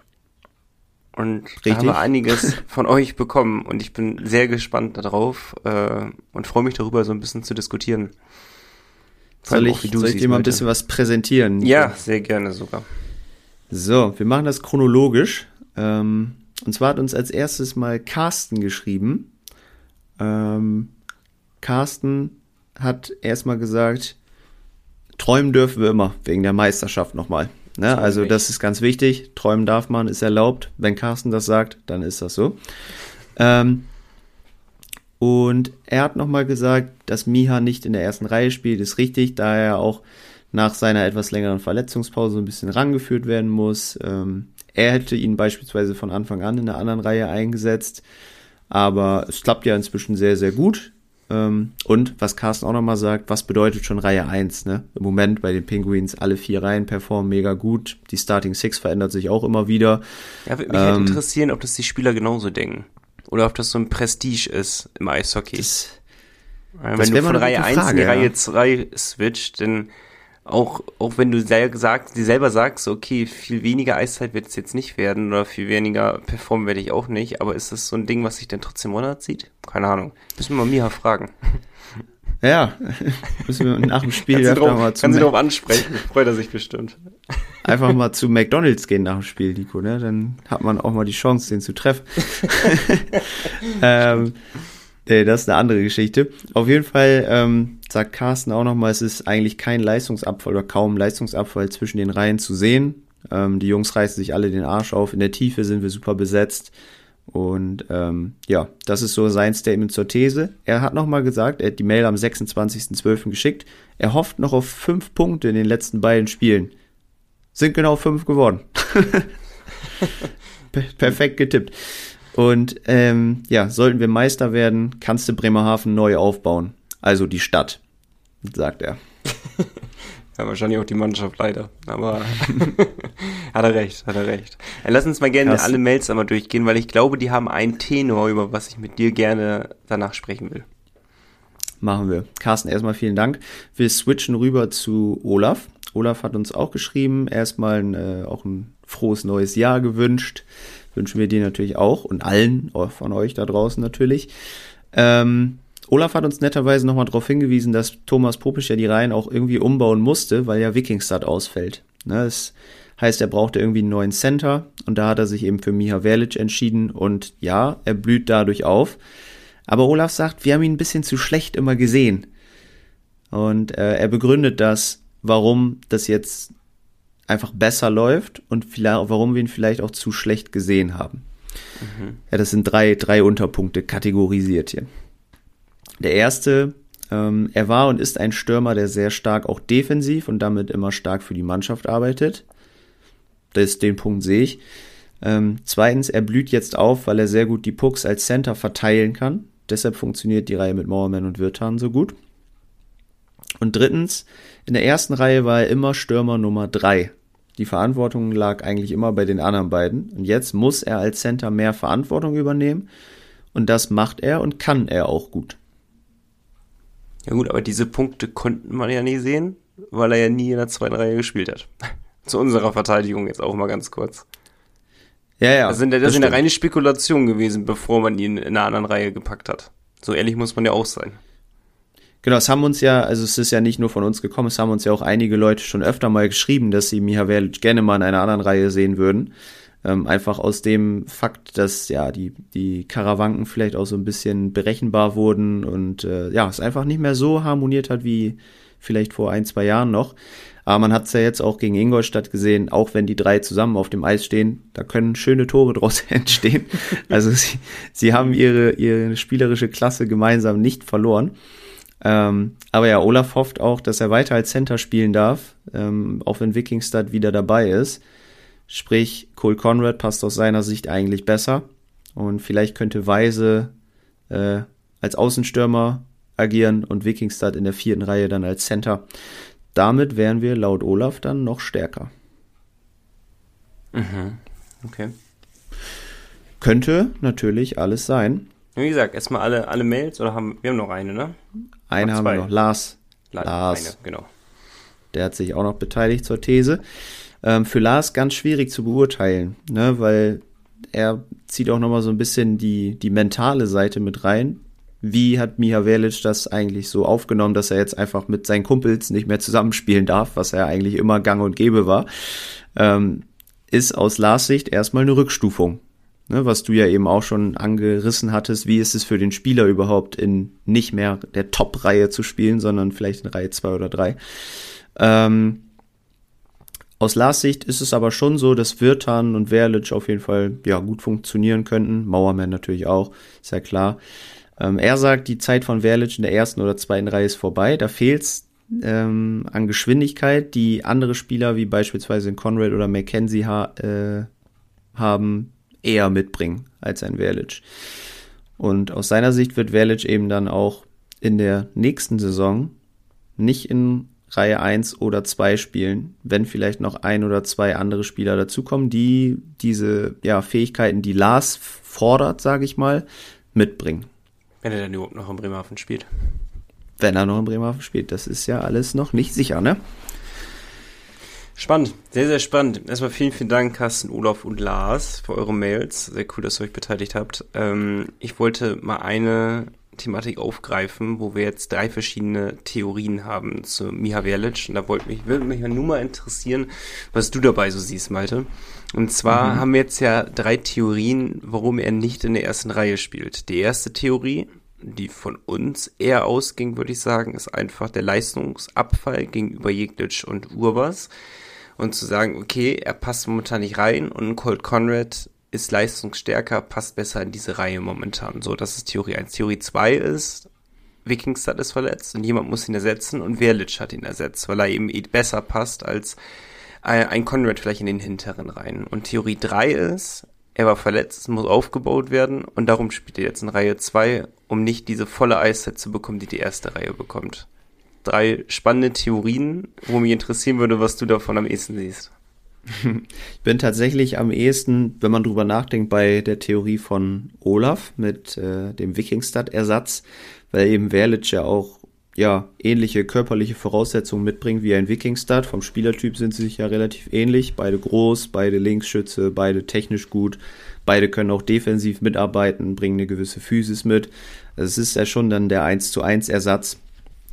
Und Richtig. da haben wir einiges (laughs) von euch bekommen. Und ich bin sehr gespannt darauf äh, und freue mich darüber, so ein bisschen zu diskutieren. Soll ich, soll ich dir mal ein bisschen was präsentieren? Ja, sehr gerne sogar. So, wir machen das chronologisch. Ähm, und zwar hat uns als erstes mal Carsten geschrieben. Ähm, Carsten hat erstmal gesagt, träumen dürfen wir immer, wegen der Meisterschaft nochmal. Ne? Also das ist ganz wichtig. Träumen darf man, ist erlaubt. Wenn Carsten das sagt, dann ist das so. Ähm, und er hat nochmal gesagt, dass Miha nicht in der ersten Reihe spielt, ist richtig, da er auch nach seiner etwas längeren Verletzungspause ein bisschen rangeführt werden muss. Ähm, er hätte ihn beispielsweise von Anfang an in der anderen Reihe eingesetzt, aber es klappt ja inzwischen sehr, sehr gut. Ähm, und was Carsten auch nochmal sagt, was bedeutet schon Reihe 1? Ne? Im Moment bei den Penguins alle vier Reihen performen mega gut. Die Starting Six verändert sich auch immer wieder. Ja, würde mich halt ähm, halt interessieren, ob das die Spieler genauso denken. Oder ob das so ein Prestige ist im Eishockey. Das, Wenn das du von Reihe 1 Frage, in die ja. Reihe 2 switcht, dann auch, auch wenn du selber sagst, die selber sagst, okay, viel weniger Eiszeit wird es jetzt nicht werden oder viel weniger performen werde ich auch nicht, aber ist das so ein Ding, was sich dann trotzdem runterzieht? Keine Ahnung. Müssen wir mal Miha fragen. (laughs) Ja, (laughs) müssen wir nach dem Spiel kannst drauf, mal zu Kann sie darauf ansprechen, freut er sich bestimmt. (laughs) Einfach mal zu McDonalds gehen nach dem Spiel, Nico, ne? Dann hat man auch mal die Chance, den zu treffen. ähm, Nee, das ist eine andere Geschichte. Auf jeden Fall ähm, sagt Carsten auch nochmal, es ist eigentlich kein Leistungsabfall oder kaum Leistungsabfall zwischen den Reihen zu sehen. Ähm, die Jungs reißen sich alle den Arsch auf. In der Tiefe sind wir super besetzt. Und ähm, ja, das ist so sein Statement zur These. Er hat nochmal gesagt, er hat die Mail am 26.12. geschickt. Er hofft noch auf fünf Punkte in den letzten beiden Spielen. Sind genau fünf geworden. (laughs) Perfekt getippt. Und ähm, ja, sollten wir Meister werden, kannst du Bremerhaven neu aufbauen. Also die Stadt, sagt er. (laughs) ja, wahrscheinlich auch die Mannschaft leider. Aber (laughs) hat er recht, hat er recht. Ja, lass uns mal gerne Hast alle Mails einmal durchgehen, weil ich glaube, die haben ein Tenor, über was ich mit dir gerne danach sprechen will. Machen wir. Carsten, erstmal vielen Dank. Wir switchen rüber zu Olaf. Olaf hat uns auch geschrieben, erstmal ein, äh, auch ein frohes neues Jahr gewünscht wünschen wir dir natürlich auch und allen von euch da draußen natürlich. Ähm, Olaf hat uns netterweise nochmal darauf hingewiesen, dass Thomas Popisch ja die Reihen auch irgendwie umbauen musste, weil ja Wikingstad ausfällt. Ne, das heißt, er brauchte irgendwie einen neuen Center und da hat er sich eben für Miha Verlic entschieden und ja, er blüht dadurch auf. Aber Olaf sagt, wir haben ihn ein bisschen zu schlecht immer gesehen. Und äh, er begründet das, warum das jetzt einfach besser läuft und vielleicht, warum wir ihn vielleicht auch zu schlecht gesehen haben. Mhm. Ja, das sind drei, drei Unterpunkte kategorisiert hier. Der erste, ähm, er war und ist ein Stürmer, der sehr stark auch defensiv und damit immer stark für die Mannschaft arbeitet. Das, den Punkt sehe ich. Ähm, zweitens, er blüht jetzt auf, weil er sehr gut die Pucks als Center verteilen kann. Deshalb funktioniert die Reihe mit Mowerman und Wirtan so gut. Und drittens, in der ersten Reihe war er immer Stürmer Nummer drei. Die Verantwortung lag eigentlich immer bei den anderen beiden. Und jetzt muss er als Center mehr Verantwortung übernehmen. Und das macht er und kann er auch gut. Ja gut, aber diese Punkte konnten man ja nie sehen, weil er ja nie in der zweiten Reihe gespielt hat. (laughs) Zu unserer Verteidigung jetzt auch mal ganz kurz. Ja, ja. Das, sind, das, das ist eine reine Spekulation gewesen, bevor man ihn in einer anderen Reihe gepackt hat. So ehrlich muss man ja auch sein. Genau, es haben uns ja, also es ist ja nicht nur von uns gekommen, es haben uns ja auch einige Leute schon öfter mal geschrieben, dass sie Miha Verlic gerne mal in einer anderen Reihe sehen würden. Ähm, einfach aus dem Fakt, dass ja die, die Karawanken vielleicht auch so ein bisschen berechenbar wurden und äh, ja, es einfach nicht mehr so harmoniert hat wie vielleicht vor ein, zwei Jahren noch. Aber man hat es ja jetzt auch gegen Ingolstadt gesehen, auch wenn die drei zusammen auf dem Eis stehen, da können schöne Tore draus (laughs) entstehen. Also sie, sie haben ihre, ihre spielerische Klasse gemeinsam nicht verloren. Ähm, aber ja, Olaf hofft auch, dass er weiter als Center spielen darf, ähm, auch wenn Wikingstad wieder dabei ist. Sprich, Cole Conrad passt aus seiner Sicht eigentlich besser. Und vielleicht könnte Weise äh, als Außenstürmer agieren und Wikingstad in der vierten Reihe dann als Center. Damit wären wir laut Olaf dann noch stärker. Mhm. Okay. Könnte natürlich alles sein. Wie gesagt, erstmal alle, alle Mails oder haben wir haben noch eine, ne? Eine haben wir noch, Lars. La Lars. Eine, genau. Der hat sich auch noch beteiligt zur These. Ähm, für Lars ganz schwierig zu beurteilen, ne, weil er zieht auch nochmal so ein bisschen die, die mentale Seite mit rein. Wie hat Miha Velic das eigentlich so aufgenommen, dass er jetzt einfach mit seinen Kumpels nicht mehr zusammenspielen darf, was er eigentlich immer gang und gäbe war? Ähm, ist aus Lars Sicht erstmal eine Rückstufung. Ne, was du ja eben auch schon angerissen hattest, wie ist es für den Spieler überhaupt in nicht mehr der Top-Reihe zu spielen, sondern vielleicht in Reihe zwei oder drei. Ähm, aus Lars Sicht ist es aber schon so, dass Wirtan und Verlic auf jeden Fall ja gut funktionieren könnten. Mauerman natürlich auch, ist ja klar. Ähm, er sagt, die Zeit von Verlic in der ersten oder zweiten Reihe ist vorbei. Da fehlt es ähm, an Geschwindigkeit, die andere Spieler wie beispielsweise Conrad oder McKenzie ha äh, haben, eher mitbringen als ein Verlic. Und aus seiner Sicht wird Verlic eben dann auch in der nächsten Saison nicht in Reihe 1 oder 2 spielen, wenn vielleicht noch ein oder zwei andere Spieler dazukommen, die diese ja, Fähigkeiten, die Lars fordert, sage ich mal, mitbringen. Wenn er dann überhaupt noch in Bremerhaven spielt. Wenn er noch in Bremerhaven spielt, das ist ja alles noch nicht sicher, ne? Spannend, sehr, sehr spannend. Erstmal vielen, vielen Dank, Carsten, Olaf und Lars, für eure Mails. Sehr cool, dass ihr euch beteiligt habt. Ähm, ich wollte mal eine Thematik aufgreifen, wo wir jetzt drei verschiedene Theorien haben zu Miha Verlic. Und da wollte mich, würde mich ja nur mal interessieren, was du dabei so siehst, Malte. Und zwar mhm. haben wir jetzt ja drei Theorien, warum er nicht in der ersten Reihe spielt. Die erste Theorie, die von uns eher ausging, würde ich sagen, ist einfach der Leistungsabfall gegenüber Jeglic und Urbas und zu sagen, okay, er passt momentan nicht rein und Colt Conrad ist leistungsstärker, passt besser in diese Reihe momentan. So, das ist Theorie 1. Theorie 2 ist, Wikingstad ist verletzt und jemand muss ihn ersetzen und Verlic hat ihn ersetzt, weil er eben eh besser passt als ein Conrad vielleicht in den hinteren Reihen. Und Theorie 3 ist, er war verletzt, es muss aufgebaut werden und darum spielt er jetzt in Reihe 2, um nicht diese volle Eiszeit zu bekommen, die die erste Reihe bekommt drei spannende Theorien, wo mich interessieren würde, was du davon am ehesten siehst. Ich bin tatsächlich am ehesten, wenn man drüber nachdenkt, bei der Theorie von Olaf mit äh, dem Wikingstad-Ersatz, weil eben Verlic ja auch ja, ähnliche körperliche Voraussetzungen mitbringt wie ein Wikingstad. Vom Spielertyp sind sie sich ja relativ ähnlich. Beide groß, beide Linksschütze, beide technisch gut. Beide können auch defensiv mitarbeiten, bringen eine gewisse Physis mit. Also es ist ja schon dann der 1 zu 1 Ersatz.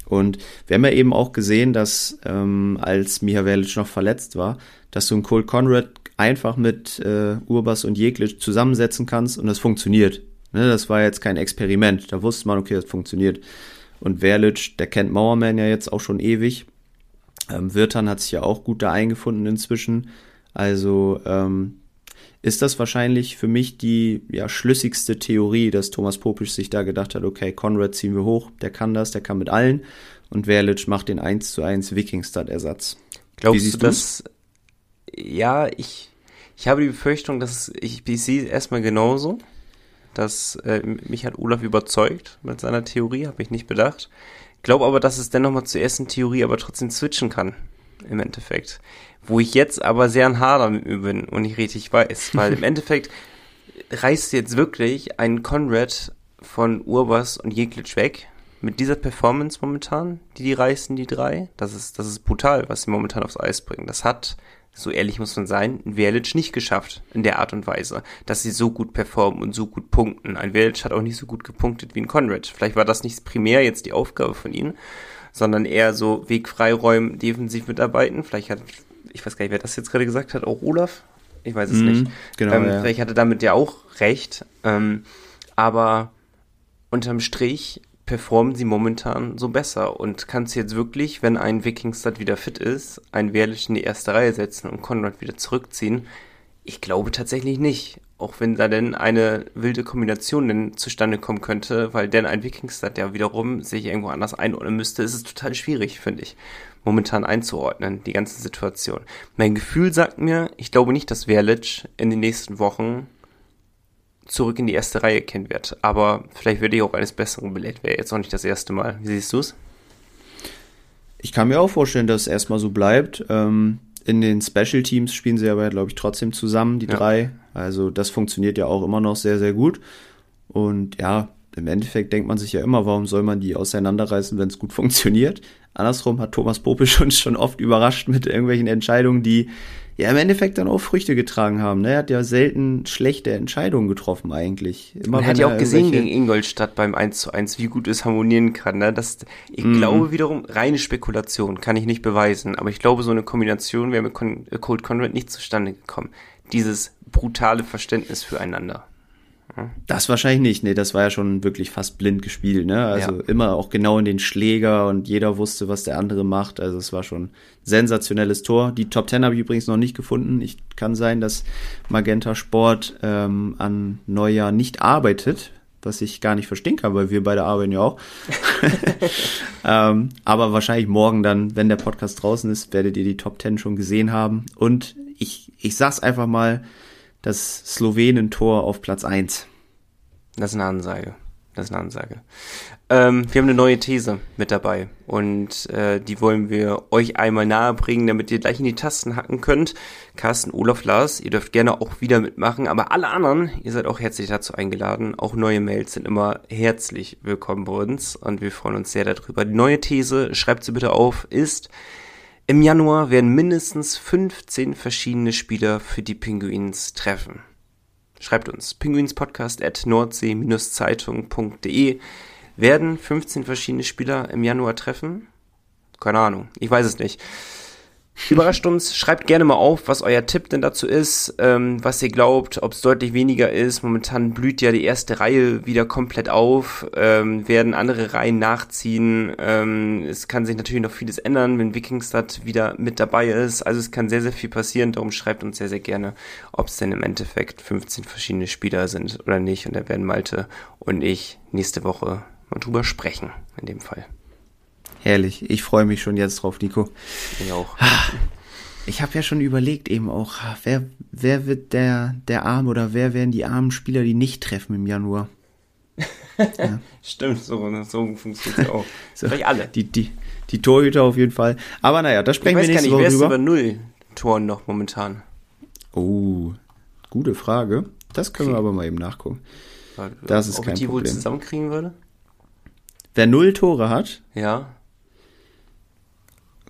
Und wir haben ja eben auch gesehen, dass ähm, als Miha Velic noch verletzt war, dass du einen Cole Conrad einfach mit äh, Urbas und Jeglic zusammensetzen kannst und das funktioniert. Ne, das war jetzt kein Experiment. Da wusste man, okay, das funktioniert. Und Verlic, der kennt Mauerman ja jetzt auch schon ewig. Ähm, Wirtan hat sich ja auch gut da eingefunden inzwischen. Also ähm, ist das wahrscheinlich für mich die ja, schlüssigste Theorie, dass Thomas Popisch sich da gedacht hat, okay, Conrad ziehen wir hoch, der kann das, der kann mit allen und Verlic macht den 1 zu 1 Wikingstad-Ersatz. Glaubst du, dass, ja, ich, ich habe die Befürchtung, dass ich, ich sehe erstmal genauso, dass äh, mich hat Olaf überzeugt mit seiner Theorie, habe ich nicht bedacht. Glaube aber, dass es dennoch mal zur ersten Theorie aber trotzdem switchen kann, im Endeffekt. Wo ich jetzt aber sehr ein Hader mit mir bin und nicht richtig weiß, weil im (laughs) Endeffekt reißt jetzt wirklich ein Conrad von Urbas und Jeglitsch weg mit dieser Performance momentan, die die reißen, die drei. Das ist, das ist brutal, was sie momentan aufs Eis bringen. Das hat so ehrlich muss man sein, ein Verlic nicht geschafft in der Art und Weise, dass sie so gut performen und so gut punkten. Ein Verlic hat auch nicht so gut gepunktet wie ein Conrad. Vielleicht war das nicht primär jetzt die Aufgabe von ihnen, sondern eher so Weg freiräumen, defensiv mitarbeiten. Vielleicht hat, ich weiß gar nicht, wer das jetzt gerade gesagt hat, auch Olaf? Ich weiß es mhm, nicht. Genau, ähm, ja. Vielleicht hatte damit ja auch recht. Ähm, aber unterm Strich performen sie momentan so besser und kannst jetzt wirklich, wenn ein Wikingstad wieder fit ist, ein Wehrlich in die erste Reihe setzen und Konrad wieder zurückziehen? Ich glaube tatsächlich nicht. Auch wenn da denn eine wilde Kombination denn zustande kommen könnte, weil denn ein Wikingstad ja wiederum sich irgendwo anders einordnen müsste, ist es total schwierig, finde ich, momentan einzuordnen, die ganze Situation. Mein Gefühl sagt mir, ich glaube nicht, dass Verlic in den nächsten Wochen zurück in die erste Reihe kennen wird. Aber vielleicht werde ich auch eines Besseren belehrt. Wäre jetzt auch nicht das erste Mal. Wie siehst du es? Ich kann mir auch vorstellen, dass es erstmal so bleibt. Ähm, in den Special Teams spielen sie aber, glaube ich, trotzdem zusammen, die ja. drei. Also das funktioniert ja auch immer noch sehr, sehr gut. Und ja, im Endeffekt denkt man sich ja immer, warum soll man die auseinanderreißen, wenn es gut funktioniert. Andersrum hat Thomas Popisch (laughs) uns schon oft überrascht mit irgendwelchen Entscheidungen, die ja im Endeffekt dann auch Früchte getragen haben. Ne? Er hat ja selten schlechte Entscheidungen getroffen eigentlich. Immer Man hat ja auch gesehen gegen Ingolstadt beim 1 zu 1, wie gut es harmonieren kann. Ne? Das, ich mhm. glaube wiederum, reine Spekulation, kann ich nicht beweisen, aber ich glaube, so eine Kombination wäre mit Cold Conrad nicht zustande gekommen. Dieses brutale Verständnis füreinander. Das wahrscheinlich nicht. Nee, das war ja schon wirklich fast blind gespielt, ne? Also ja. immer auch genau in den Schläger und jeder wusste, was der andere macht. Also es war schon sensationelles Tor. Die Top Ten habe ich übrigens noch nicht gefunden. Ich kann sein, dass Magenta Sport ähm, an Neujahr nicht arbeitet, was ich gar nicht verstehen kann, weil wir beide arbeiten ja auch. (laughs) (laughs) ähm, aber wahrscheinlich morgen dann, wenn der Podcast draußen ist, werdet ihr die Top Ten schon gesehen haben. Und ich, ich sag's einfach mal, das Slowenen-Tor auf Platz 1. Das ist eine Ansage. Das ist eine Ansage. Ähm, wir haben eine neue These mit dabei und äh, die wollen wir euch einmal nahebringen, damit ihr gleich in die Tasten hacken könnt. Carsten, Olaf, Lars, ihr dürft gerne auch wieder mitmachen, aber alle anderen, ihr seid auch herzlich dazu eingeladen. Auch neue Mails sind immer herzlich willkommen bei uns und wir freuen uns sehr darüber. Die neue These, schreibt sie bitte auf, ist, im Januar werden mindestens 15 verschiedene Spieler für die Pinguins treffen. Schreibt uns pinguinspodcast at nordsee-zeitung.de. Werden 15 verschiedene Spieler im Januar treffen? Keine Ahnung, ich weiß es nicht. Überrascht uns, schreibt gerne mal auf, was euer Tipp denn dazu ist, ähm, was ihr glaubt, ob es deutlich weniger ist. Momentan blüht ja die erste Reihe wieder komplett auf, ähm, werden andere Reihen nachziehen. Ähm, es kann sich natürlich noch vieles ändern, wenn Wikingstad wieder mit dabei ist. Also es kann sehr, sehr viel passieren. Darum schreibt uns sehr, sehr gerne, ob es denn im Endeffekt 15 verschiedene Spieler sind oder nicht. Und da werden Malte und ich nächste Woche mal drüber sprechen, in dem Fall. Herrlich. Ich freue mich schon jetzt drauf, Nico. Ich auch. Ich habe ja schon überlegt eben auch, wer, wer wird der, der Arm oder wer werden die armen Spieler, die nicht treffen im Januar? (laughs) ja. Stimmt, so, so funktioniert es auch. (laughs) so, Vielleicht alle. Die, die, die Torhüter auf jeden Fall. Aber naja, da sprechen wir nächste nicht, Woche drüber. über null Toren noch momentan? Oh, gute Frage. Das können okay. wir aber mal eben nachgucken. Das ist Ob kein die Problem. wohl zusammenkriegen würde? Wer null Tore hat? Ja.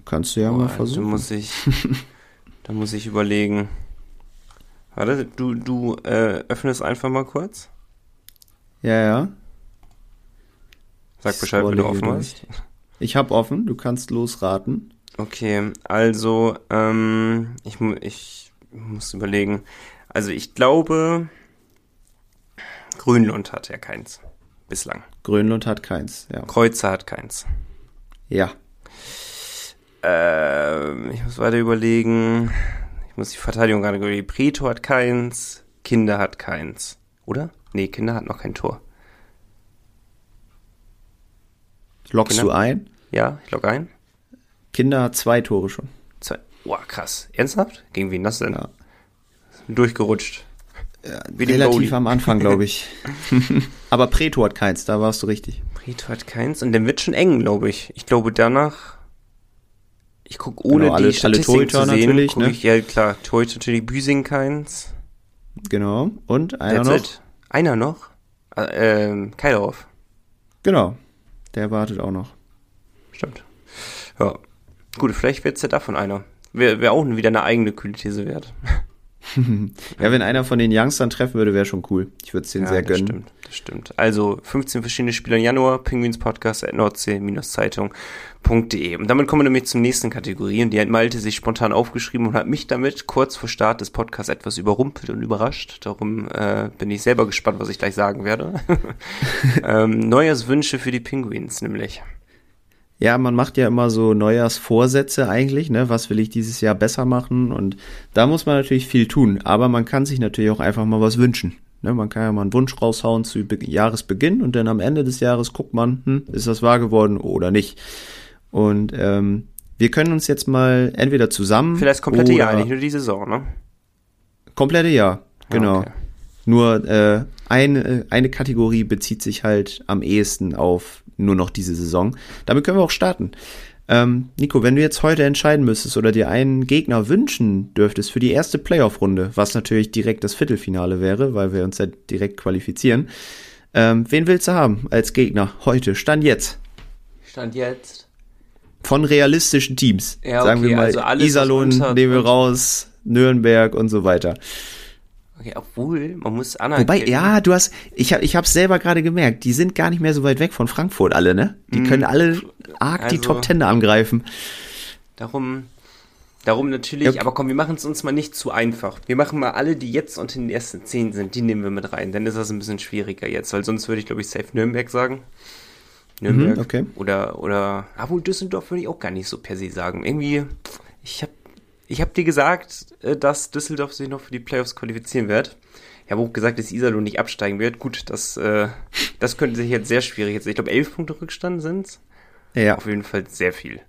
Kannst du ja Boah, mal versuchen. Da muss ich, (laughs) da muss ich überlegen. Warte, du, du äh, öffnest einfach mal kurz. Ja, ja. Sag Bescheid, wenn du offen hast. Ich hab offen, du kannst losraten. Okay, also, ähm, ich, ich muss überlegen. Also ich glaube, Grünlund hat ja keins. Bislang. Grönlund hat keins, ja. Kreuzer hat keins. Ja. Ähm, ich muss weiter überlegen. Ich muss die Verteidigung gerade überlegen. Preto hat keins. Kinder hat keins. Oder? Nee, Kinder hat noch kein Tor. Lockst Kinder? du ein? Ja, ich log ein. Kinder hat zwei Tore schon. Zwei. Boah, krass. Ernsthaft? Gegen wen das denn? Ja. Durchgerutscht. Ja, relativ am Anfang, glaube ich. (laughs) Aber Preto hat keins, da warst du richtig. Preto hat keins und dann wird schon eng, glaube ich. Ich glaube danach ich gucke ohne genau, alle, die Statistiken zu sehen, natürlich, ne? ich, ja klar, Torhüter natürlich Büsing keins. Genau, und einer That's noch? It. Einer noch? Äh, ähm, Kailauf. Genau, der wartet auch noch. Stimmt. Ja, gut, vielleicht wird's ja davon einer. Wäre wär auch wieder eine eigene kühle These wert. (laughs) (laughs) ja, wenn einer von den Youngstern treffen würde, wäre schon cool. Ich würde es denen ja, sehr das gönnen. Stimmt, das stimmt. Also 15 verschiedene Spieler im Januar, Penguins Podcast at nordsee-zeitung.de. Und damit kommen wir nämlich zur nächsten Kategorie. Und die hat Malte sich spontan aufgeschrieben und hat mich damit kurz vor Start des Podcasts etwas überrumpelt und überrascht. Darum äh, bin ich selber gespannt, was ich gleich sagen werde. (laughs) ähm, Neujahrswünsche für die Penguins nämlich. Ja, man macht ja immer so Neujahrsvorsätze eigentlich, ne? Was will ich dieses Jahr besser machen? Und da muss man natürlich viel tun. Aber man kann sich natürlich auch einfach mal was wünschen. Ne? Man kann ja mal einen Wunsch raushauen zu Be Jahresbeginn und dann am Ende des Jahres guckt man, hm, ist das wahr geworden oder nicht. Und ähm, wir können uns jetzt mal entweder zusammen. Für das komplette Jahr, nicht nur die Saison, ne? Komplette Jahr, genau. okay. Nur äh, eine, eine Kategorie bezieht sich halt am ehesten auf nur noch diese Saison. Damit können wir auch starten. Ähm, Nico, wenn du jetzt heute entscheiden müsstest oder dir einen Gegner wünschen dürftest für die erste Playoff-Runde, was natürlich direkt das Viertelfinale wäre, weil wir uns ja direkt qualifizieren, ähm, wen willst du haben als Gegner heute? Stand jetzt. Stand jetzt. Von realistischen Teams. Ja, okay, Sagen wir mal, also alles, Iserlohn nehmen wir raus, Nürnberg und so weiter. Okay, obwohl, man muss anerkennen. Wobei, ja, du hast, ich habe ich hab's selber gerade gemerkt, die sind gar nicht mehr so weit weg von Frankfurt alle, ne? Die können alle arg die. Also- Top Ten angreifen. Darum, darum natürlich, Ja. aber komm, wir machen es uns mal nicht zu einfach. Wir machen mal alle, die jetzt unter den ersten zehn sind, die nehmen wir mit rein. Dann ist das ein bisschen schwieriger jetzt, weil sonst würde ich, glaube ich, safe Nürnberg sagen. Nürnberg. Mhm, okay. Oder, oder, aber Düsseldorf würde ich auch gar nicht so per se sagen. Irgendwie, ich habe ich hab dir gesagt, äh, dass Düsseldorf sich noch für die Playoffs qualifizieren wird. Ich habe auch gesagt, dass Iserlohn nicht absteigen wird. Gut, das, äh, das könnte sich jetzt sehr schwierig jetzt. Ich glaube, elf Punkte Rückstand sind's. Ja. Auf jeden Fall sehr viel.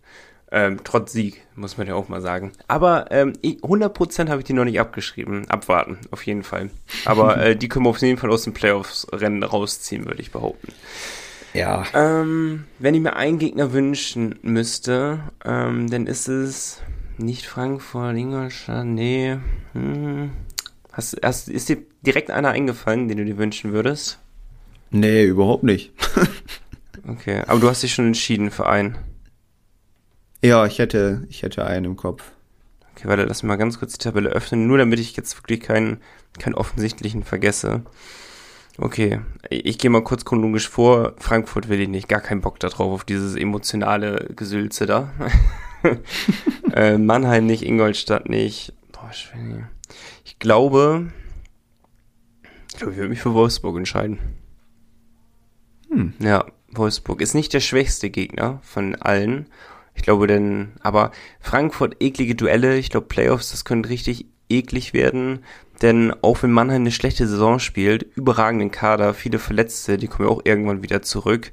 Ähm, trotz Sieg, muss man ja auch mal sagen. Aber ähm, ich- 100% habe ich die noch nicht abgeschrieben. Abwarten, auf jeden Fall. Aber (laughs) äh, die können wir auf jeden Fall aus dem Playoffs-Rennen rausziehen, würde ich behaupten. Ja. Ähm, wenn ich mir einen Gegner wünschen müsste, ähm, dann ist es nicht Frankfurt, Ingolstadt, nee. Hm. Hast, hast, ist dir direkt einer eingefallen, den du dir wünschen würdest? Nee, überhaupt nicht. (laughs) Okay, aber du hast dich schon entschieden für einen. ja, ich hätte, ich hätte einen im Kopf. Okay, warte, lass mal ganz kurz die Tabelle öffnen, nur damit ich jetzt wirklich keinen, keinen offensichtlichen vergesse. Okay, ich, gehe mal kurz chronologisch vor. Frankfurt will ich nicht, gar keinen Bock darauf, auf dieses emotionale Gesülze da. (laughs) (laughs) äh, Mannheim nicht, Ingolstadt nicht. Boah, Schweine. Ich glaube, ich glaube, ich würde mich für Wolfsburg entscheiden. Hm. Ja, Wolfsburg ist nicht der schwächste Gegner von allen. Ich glaube denn, aber Frankfurt eklige Duelle, ich glaube Playoffs, das könnte richtig eklig werden, denn auch wenn Mannheim eine schlechte Saison spielt, überragenden Kader, viele Verletzte, die kommen ja auch irgendwann wieder zurück.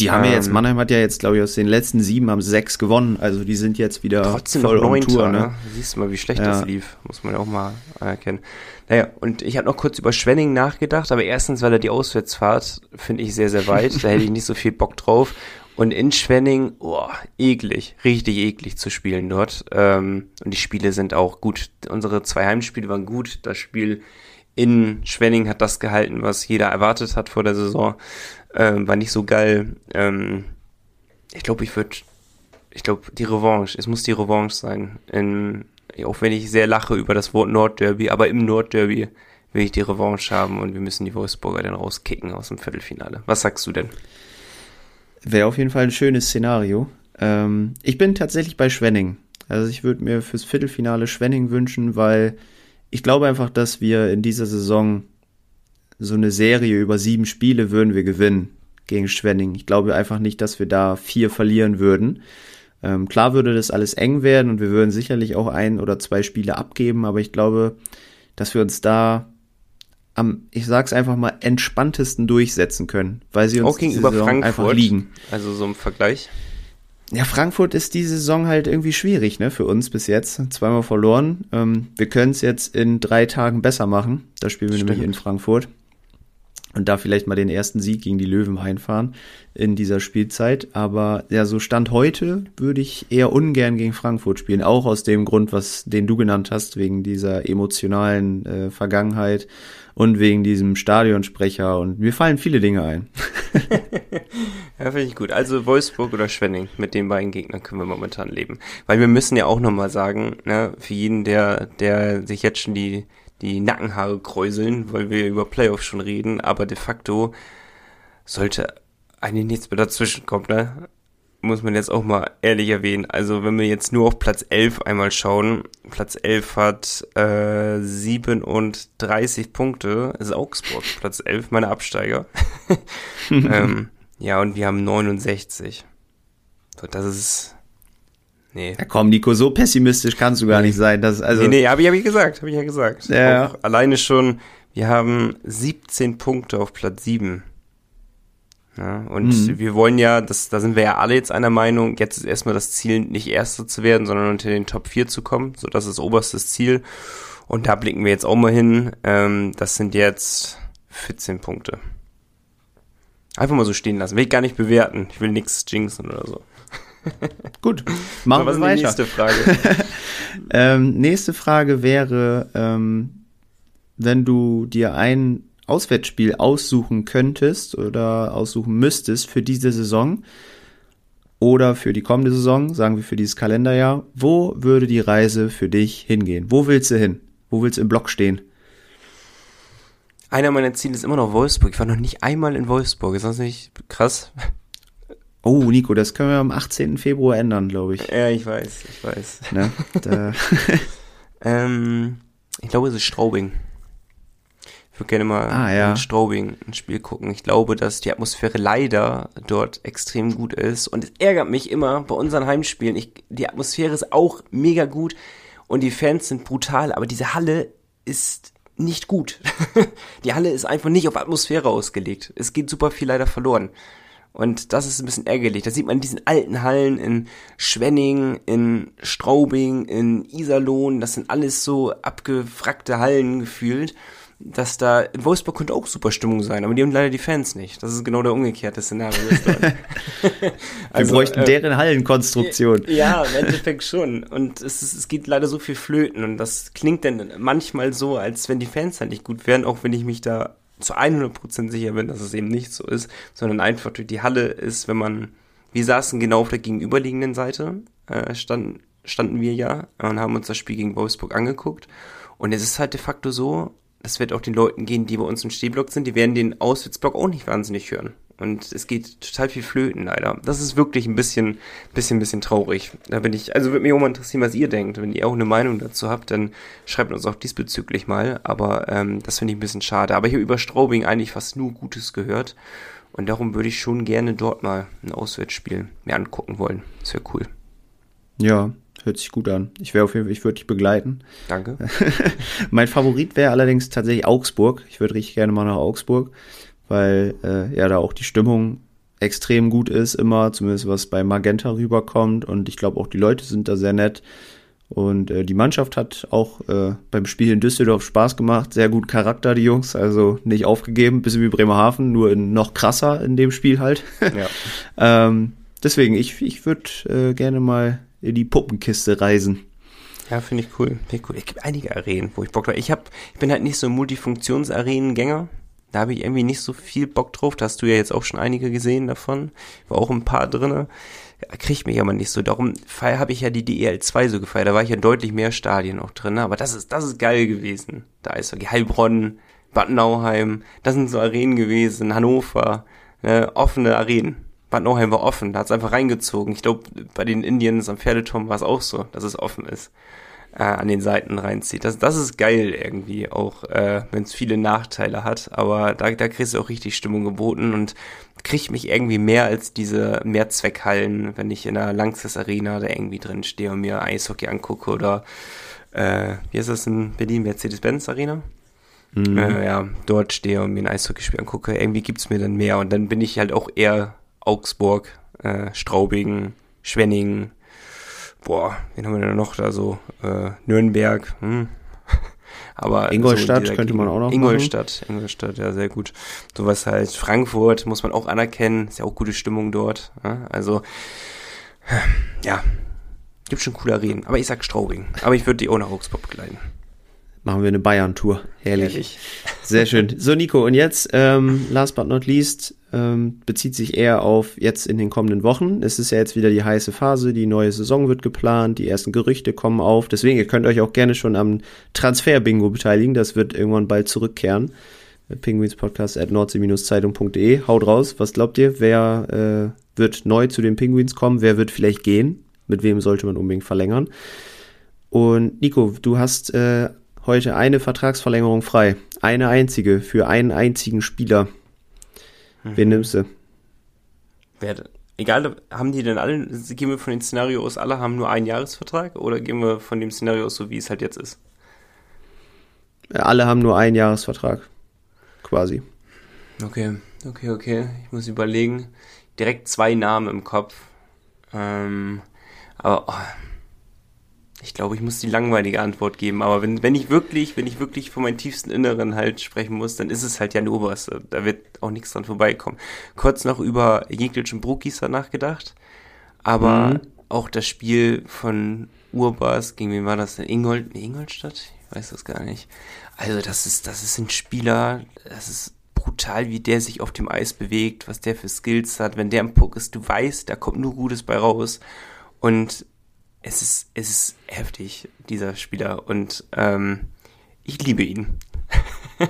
Die haben ja Ähm, jetzt, Mannheim hat ja jetzt, glaube ich, aus den letzten sieben haben sechs gewonnen. Also die sind jetzt wieder trotzdem voll noch neunter, Tour, ne? ne? Siehst du mal, wie schlecht Ja. das lief, muss man ja auch mal anerkennen. Naja, und ich habe noch kurz über Schwenning nachgedacht, aber erstens, weil er die Auswärtsfahrt finde ich sehr, sehr weit, da hätte ich nicht so viel Bock drauf. Und in Schwenning, oh, eklig, richtig eklig zu spielen dort. Ähm, und die Spiele sind auch gut. Unsere zwei Heimspiele waren gut. Das Spiel in Schwenning hat das gehalten, was jeder erwartet hat vor der Saison. Ähm, war nicht so geil. Ähm, ich glaube, ich würde ich glaube, die Revanche, es muss die Revanche sein. In, auch wenn ich sehr lache über das Wort Nordderby, aber im Nordderby will ich die Revanche haben und wir müssen die Wolfsburger dann rauskicken aus dem Viertelfinale. Was sagst du denn? Wäre auf jeden Fall ein schönes Szenario. Ähm, ich bin tatsächlich bei Schwenning. Also ich würde mir fürs Viertelfinale Schwenning wünschen, weil ich glaube einfach, dass wir in dieser Saison so eine Serie über sieben Spiele würden wir gewinnen gegen Schwenning. Ich glaube einfach nicht, dass wir da vier verlieren würden. Ähm, klar würde das alles eng werden und wir würden sicherlich auch ein oder zwei Spiele abgeben, aber ich glaube, dass wir uns da am, ich sag's einfach mal, entspanntesten durchsetzen können, weil sie uns Auch gegenüber Saison einfach Frankfurt. liegen. Also so im Vergleich. Ja, Frankfurt ist diese Saison halt irgendwie schwierig, ne, für uns bis jetzt. Zweimal verloren. Ähm, wir können es jetzt in drei Tagen besser machen. Da spielen wir nämlich in Frankfurt. Und da vielleicht mal den ersten Sieg gegen die Löwen einfahren in dieser Spielzeit. Aber ja, so Stand heute würde ich eher ungern gegen Frankfurt spielen. Auch aus dem Grund, was den du genannt hast, wegen dieser emotionalen äh, Vergangenheit und wegen diesem Stadionsprecher. Und mir fallen viele Dinge ein. (laughs) Ja, finde ich gut. Also Wolfsburg oder Schwenning, mit den beiden Gegnern können wir momentan leben. Weil wir müssen ja auch nochmal sagen, ne, für jeden, der, der sich jetzt schon die, die Nackenhaare kräuseln, weil wir über Playoffs schon reden, aber de facto sollte eigentlich nichts mehr dazwischen kommen, ne? Muss man jetzt auch mal ehrlich erwähnen. Also wenn wir jetzt nur auf Platz 11 einmal schauen, Platz 11 hat äh, 37 Punkte, ist Augsburg, Platz 11, meine Absteiger. (laughs) ähm, ja, und wir haben 69. So, das ist. Nee. Ja, komm, Nico, so pessimistisch kannst du gar nicht sein. Das, also nee, nee, hab ich, hab ich gesagt, hab ich ja gesagt. Ja. Auch alleine schon, wir haben 17 Punkte auf Platz 7. Ja, und mhm. wir wollen ja, das, da sind wir ja alle jetzt einer Meinung, jetzt ist erstmal das Ziel, nicht Erster zu werden, sondern unter den Top 4 zu kommen. So, das ist oberstes Ziel. Und da blicken wir jetzt auch mal hin. Ähm, das sind jetzt 14 Punkte. Einfach mal so stehen lassen. Will ich gar nicht bewerten. Ich will nichts jinxen oder so. (laughs) Gut, machen wir weiter. nächste Frage? (laughs) ähm, nächste Frage wäre, ähm, wenn du dir ein Auswärtsspiel aussuchen könntest oder aussuchen müsstest für diese Saison oder für die kommende Saison, sagen wir für dieses Kalenderjahr, wo würde die Reise für dich hingehen? Wo willst du hin? Wo willst du im Block stehen? Einer meiner Ziele ist immer noch Wolfsburg. Ich war noch nicht einmal in Wolfsburg. Ist das nicht krass? Oh, Nico, das können wir am 18. Februar ändern, glaube ich. Ja, ich weiß, ich weiß. Ne? (laughs) ähm, ich glaube, es ist Straubing. Ich würde gerne mal ah, ja. in Straubing ein Spiel gucken. Ich glaube, dass die Atmosphäre leider dort extrem gut ist. Und es ärgert mich immer bei unseren Heimspielen. Ich, die Atmosphäre ist auch mega gut und die Fans sind brutal, aber diese Halle ist nicht gut. (laughs) die Halle ist einfach nicht auf Atmosphäre ausgelegt. Es geht super viel leider verloren. Und das ist ein bisschen ärgerlich. Da sieht man in diesen alten Hallen in Schwenning, in Straubing, in Iserlohn. Das sind alles so abgefrackte Hallen gefühlt dass da in Wolfsburg könnte auch super Stimmung sein, aber die haben leider die Fans nicht. Das ist genau der umgekehrte Szenario. (laughs) also, Wir bräuchten äh, deren Hallenkonstruktion. Ja, im Endeffekt schon. Und es, ist, es geht leider so viel flöten und das klingt dann manchmal so, als wenn die Fans halt nicht gut wären, auch wenn ich mich da zu 100% sicher bin, dass es eben nicht so ist, sondern einfach die Halle ist, wenn man, wir saßen genau auf der gegenüberliegenden Seite, äh, standen, standen wir ja und haben uns das Spiel gegen Wolfsburg angeguckt. Und es ist halt de facto so, das wird auch den Leuten gehen, die bei uns im Stehblock sind, die werden den Auswärtsblock auch nicht wahnsinnig hören. Und es geht total viel flöten, leider. Das ist wirklich ein bisschen, bisschen, bisschen traurig. Da bin ich, also würde mich auch mal interessieren, was ihr denkt. Wenn ihr auch eine Meinung dazu habt, dann schreibt uns auch diesbezüglich mal. Aber ähm, das finde ich ein bisschen schade. Aber ich habe über Straubing eigentlich fast nur Gutes gehört. Und darum würde ich schon gerne dort mal ein Auswärtsspiel mir angucken wollen. Das wäre cool. Ja, Hört sich gut an. Ich wäre auf jeden Fall, ich würde dich begleiten. Danke. (laughs) mein Favorit wäre allerdings tatsächlich Augsburg. Ich würde richtig gerne mal nach Augsburg, weil äh, ja da auch die Stimmung extrem gut ist, immer, zumindest was bei Magenta rüberkommt. Und ich glaube auch die Leute sind da sehr nett. Und äh, die Mannschaft hat auch äh, beim Spiel in Düsseldorf Spaß gemacht. Sehr gut Charakter, die Jungs. Also nicht aufgegeben, bisschen wie Bremerhaven, nur in, noch krasser in dem Spiel halt. Ja. (laughs) ähm, deswegen, ich, ich würde äh, gerne mal in die Puppenkiste reisen. Ja, finde ich cool. Find ich cool. Es gibt einige Arenen, wo ich Bock drauf. Ich, hab, ich bin halt nicht so Multifunktions-Arenengänger. Da habe ich irgendwie nicht so viel Bock drauf. Da hast du ja jetzt auch schon einige gesehen davon. War auch ein paar drinne. Kriegt mich aber nicht so. Darum habe ich ja die DEL2 so gefeiert. Da war ich ja deutlich mehr Stadien auch drin. Aber das ist, das ist geil gewesen. Da ist so Heilbronn, Bad Nauheim. Das sind so Arenen gewesen. Hannover. Äh, offene Arenen. Bad Nauheim war offen, da hat es einfach reingezogen. Ich glaube, bei den Indians am Pferdeturm war es auch so, dass es offen ist, äh, an den Seiten reinzieht. Das, das ist geil irgendwie, auch äh, wenn es viele Nachteile hat, aber da, da kriegst du auch richtig Stimmung geboten und kriegt mich irgendwie mehr als diese Mehrzweckhallen, wenn ich in der Langsys Arena da irgendwie drin stehe und mir Eishockey angucke oder äh, wie ist das in Berlin, Mercedes-Benz Arena? Mhm. Äh, ja, dort stehe und mir ein Eishockeyspiel angucke. Irgendwie gibt's mir dann mehr und dann bin ich halt auch eher Augsburg, äh, Straubing, Schwenning, boah, wen haben wir denn noch da so? Äh, Nürnberg, hm. (laughs) Aber Ingolstadt so könnte man auch noch Ingolstadt, machen. Ingolstadt, ja, sehr gut. Sowas halt. Frankfurt muss man auch anerkennen. Ist ja auch gute Stimmung dort. Ja? Also, (sighs) ja, gibt schon coole Arenen. Aber ich sag Straubing. Aber ich würde die auch nach Augsburg begleiten. Machen wir eine Bayern-Tour. Herrlich. Herrlich. Sehr schön. So, Nico, und jetzt, ähm, last but not least, ähm, bezieht sich eher auf jetzt in den kommenden Wochen. Es ist ja jetzt wieder die heiße Phase, die neue Saison wird geplant, die ersten Gerüchte kommen auf. Deswegen, ihr könnt euch auch gerne schon am Transfer-Bingo beteiligen. Das wird irgendwann bald zurückkehren. Penguinspodcast at nordsee-zeitung.de. Haut raus. Was glaubt ihr? Wer äh, wird neu zu den Penguins kommen? Wer wird vielleicht gehen? Mit wem sollte man unbedingt verlängern? Und Nico, du hast äh, heute eine Vertragsverlängerung frei. Eine einzige für einen einzigen Spieler. Mhm. Wen nimmst du? Wer, egal, haben die denn alle, gehen wir von den Szenarios, alle haben nur einen Jahresvertrag oder gehen wir von dem Szenario aus, so wie es halt jetzt ist? Alle haben nur einen Jahresvertrag. Quasi. Okay, okay, okay. Ich muss überlegen. Direkt zwei Namen im Kopf. Ähm, aber oh, ich glaube, ich muss die langweilige Antwort geben, aber wenn, wenn ich wirklich, wenn ich wirklich von meinem tiefsten Inneren halt sprechen muss, dann ist es halt Jan Oberste. Da wird auch nichts dran vorbeikommen. Kurz noch über Jeglic und Brukis nachgedacht, aber mhm. auch das Spiel von Urbas, gegen wen war das denn? Ingold, nee, Ingolstadt? Ich weiß das gar nicht. Also das ist, das ist ein Spieler, das ist brutal, wie der sich auf dem Eis bewegt, was der für Skills hat. Wenn der im Puck ist, du weißt, da kommt nur Gutes bei raus. Und es ist, es ist heftig, dieser Spieler. Und ähm, ich liebe ihn. (laughs)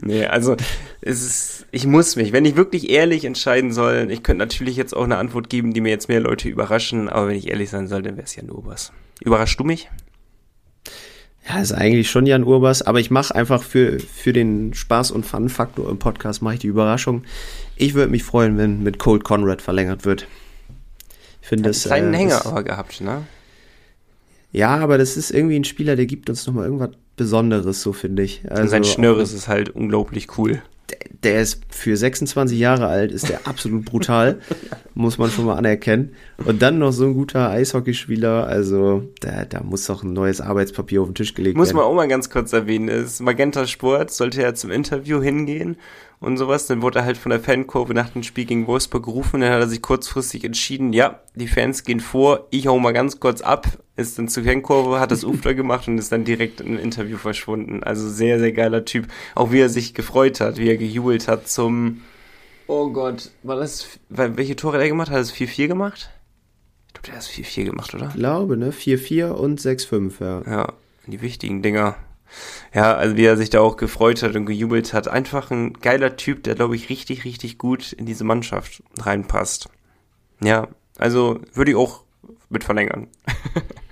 nee, also es ist, ich muss mich, wenn ich wirklich ehrlich entscheiden soll, ich könnte natürlich jetzt auch eine Antwort geben, die mir jetzt mehr Leute überraschen, aber wenn ich ehrlich sein soll, dann wäre es Jan Urbas. Überraschst du mich? Ja, ist eigentlich schon Jan Urbas, aber ich mache einfach für, für den Spaß- und Fun-Faktor im Podcast mache ich die Überraschung. Ich würde mich freuen, wenn mit Cold Conrad verlängert wird finde es. Kleinen äh, Hänger aber gehabt, ne? Ja, aber das ist irgendwie ein Spieler, der gibt uns nochmal irgendwas Besonderes, so finde ich. Also, Und sein Schnörres ist halt unglaublich cool. Der, ist für 26 Jahre alt, ist der absolut brutal, (laughs) muss man schon mal anerkennen. Und dann noch so ein guter Eishockeyspieler, also da, da muss doch ein neues Arbeitspapier auf den Tisch gelegt muss werden. Muss man auch mal ganz kurz erwähnen, ist Magenta Sport, sollte er zum Interview hingehen und sowas. Dann wurde er halt von der Fankurve nach dem Spiel gegen Wolfsburg gerufen. Dann hat er sich kurzfristig entschieden, ja, die Fans gehen vor, ich hau mal ganz kurz ab. Ist dann zur Fankurve, hat das Ufler (laughs) gemacht und ist dann direkt in ein Interview verschwunden. Also sehr, sehr geiler Typ. Auch wie er sich gefreut hat, wie er gejubelt hat zum, oh Gott, war das, welche Tore hat er gemacht? Hat er das 4-4 gemacht? Ich glaube, der hat es 4-4 gemacht, oder? Ich glaube, ne? 4-4 und 6-5, ja. Ja, die wichtigen Dinger. Ja, also wie er sich da auch gefreut hat und gejubelt hat. Einfach ein geiler Typ, der, glaube ich, richtig, richtig gut in diese Mannschaft reinpasst. Ja, also würde ich auch mit verlängern. (laughs)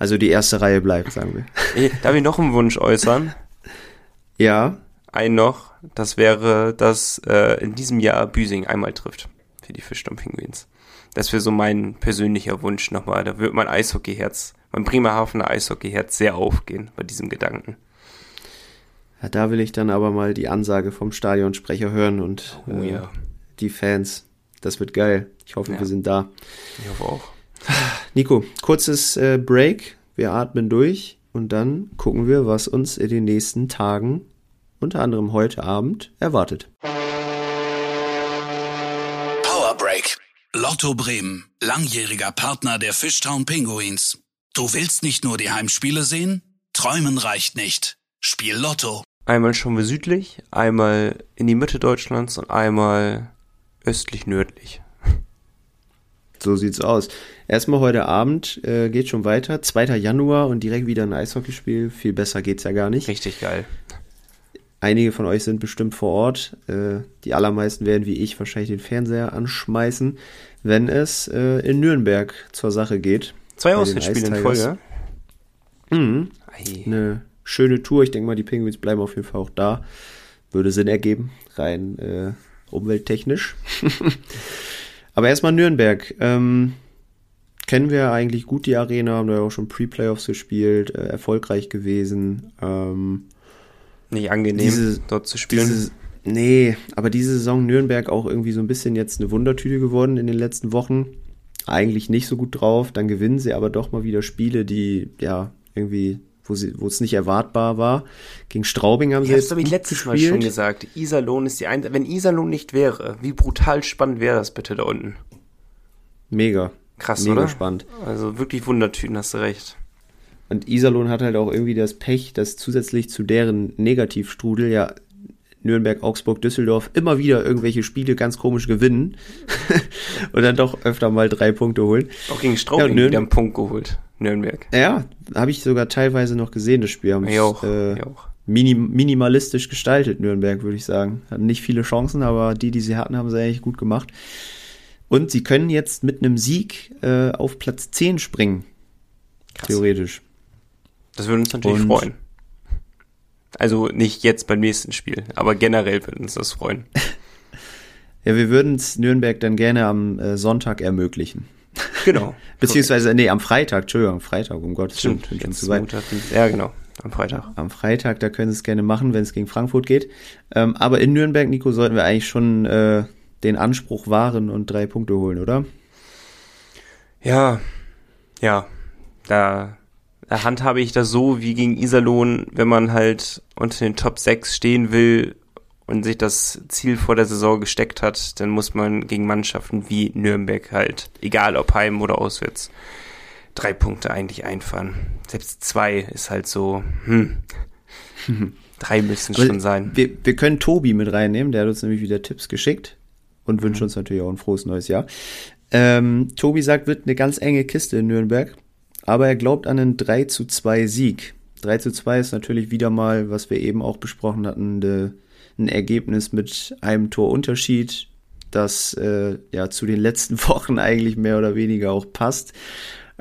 also die erste Reihe bleibt, sagen wir. (laughs) Darf ich noch einen Wunsch äußern? Ja. Ein noch, das wäre, dass äh, in diesem Jahr Büsing einmal trifft für die Fischstamm-Pinguins. Das wäre so mein persönlicher Wunsch nochmal. Da wird mein Eishockeyherz mein Bremerhavener Eishockeyherz sehr aufgehen bei diesem Gedanken. Ja, da will ich dann aber mal die Ansage vom Stadionsprecher hören und oh, äh, ja. die Fans. Das wird geil. Ich hoffe, ja. wir sind da. Ich hoffe auch. Nico, kurzes äh, Break. Wir atmen durch und dann gucken wir, was uns in den nächsten Tagen, unter anderem heute Abend, erwartet. Power Break. Lotto Bremen, langjähriger Partner der Fishtown Pinguins. Du willst nicht nur die Heimspiele sehen? Träumen reicht nicht. Spiel Lotto. Einmal schauen wir südlich, einmal in die Mitte Deutschlands und einmal östlich-nördlich. So sieht's aus. Erstmal heute Abend äh, geht schon weiter. 2. Januar und direkt wieder ein Eishockeyspiel. Viel besser geht's ja gar nicht. Richtig geil. Einige von euch sind bestimmt vor Ort. Äh, die allermeisten werden wie ich wahrscheinlich den Fernseher anschmeißen, wenn es äh, in Nürnberg zur Sache geht. Zwei Auswärtsspiele in Folge. Mhm. Eine schöne Tour. Ich denke mal, die Penguins bleiben auf jeden Fall auch da. Würde Sinn ergeben, rein äh, umwelttechnisch. (laughs) Aber erstmal Nürnberg. Ähm, kennen wir eigentlich gut die Arena, haben da ja auch schon Pre-Playoffs gespielt, äh, erfolgreich gewesen. Ähm, Nicht angenehm, diese, dort zu spielen. Diese, nee, aber diese Saison Nürnberg auch irgendwie so ein bisschen jetzt eine Wundertüte geworden in den letzten Wochen eigentlich nicht so gut drauf. Dann gewinnen sie aber doch mal wieder Spiele, die ja irgendwie, wo, sie, wo es nicht erwartbar war. Gegen Straubing haben sie jetzt. Das habe ich letztes gespielt. Mal schon gesagt. Iserlohn ist die einzige. Wenn Iserlohn nicht wäre, wie brutal spannend wäre das bitte da unten? Mega. Krass, Mega oder? spannend. Also wirklich Wundertüten, hast du recht. Und Iserlohn hat halt auch irgendwie das Pech, dass zusätzlich zu deren Negativstrudel ja Nürnberg, Augsburg, Düsseldorf immer wieder irgendwelche Spiele ganz komisch gewinnen (laughs) und dann doch öfter mal drei Punkte holen. Auch gegen Straubing ja, wieder einen Punkt geholt, Nürnberg. Ja, habe ich sogar teilweise noch gesehen, das Spiel. Haben ich auch, äh, ich auch. Minim minimalistisch gestaltet, Nürnberg, würde ich sagen. Hatten nicht viele Chancen, aber die, die sie hatten, haben sie eigentlich gut gemacht. Und sie können jetzt mit einem Sieg äh, auf Platz 10 springen. Krass. Theoretisch. Das würde uns natürlich Und freuen. Also nicht jetzt beim nächsten Spiel, aber generell würde uns das freuen. (laughs) ja, wir würden es Nürnberg dann gerne am äh, Sonntag ermöglichen. Genau. (laughs) Beziehungsweise, nee, am Freitag, Entschuldigung, Freitag, um Gottes Willen. Stimmt, zu weit. Montag, ja, genau. Am Freitag. Am Freitag, da können sie es gerne machen, wenn es gegen Frankfurt geht. Ähm, aber in Nürnberg, Nico, sollten wir eigentlich schon äh, den Anspruch wahren und drei Punkte holen, oder? Ja, ja. Da handhabe ich das so wie gegen Iserlohn, wenn man halt unter den Top 6 stehen will und sich das Ziel vor der Saison gesteckt hat, dann muss man gegen Mannschaften wie Nürnberg halt, egal ob heim oder auswärts, drei Punkte eigentlich einfahren. Selbst zwei ist halt so, hm. (laughs) Drei müssen Aber schon sein. Wir, wir können Tobi mit reinnehmen, der hat uns nämlich wieder Tipps geschickt und wünscht mhm. uns natürlich auch ein frohes neues Jahr. Ähm, Tobi sagt, wird eine ganz enge Kiste in Nürnberg aber er glaubt an einen 3 zu 2 Sieg. 3 zu 2 ist natürlich wieder mal, was wir eben auch besprochen hatten, de, ein Ergebnis mit einem Torunterschied, das äh, ja zu den letzten (laughs) Wochen eigentlich mehr oder weniger auch passt.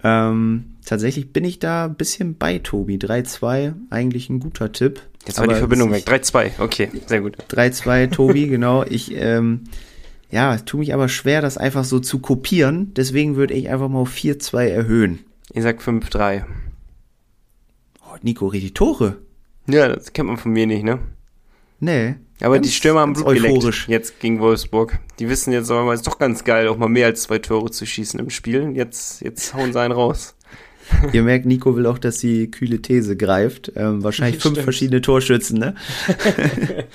Ähm, tatsächlich bin ich da ein bisschen bei Tobi. 3-2, eigentlich ein guter Tipp. Jetzt war die Verbindung weg. 3-2, okay, sehr gut. 3-2, Tobi, (laughs) genau. Ich, ähm, ja, tue mich aber schwer, das einfach so zu kopieren. Deswegen würde ich einfach mal auf 4-2 erhöhen. Ich sag 5-3. Oh, Nico, richtig Tore. Ja, das kennt man von mir nicht, ne? Nee. Aber die Stürmer haben Blut euphorisch. geleckt jetzt gegen Wolfsburg. Die wissen jetzt aber, es ist doch ganz geil, auch mal mehr als zwei Tore zu schießen im Spiel. Jetzt, jetzt hauen sie einen raus. (laughs) Ihr merkt, Nico will auch, dass die kühle These greift. Ähm, wahrscheinlich (laughs) fünf verschiedene Torschützen, ne? (laughs)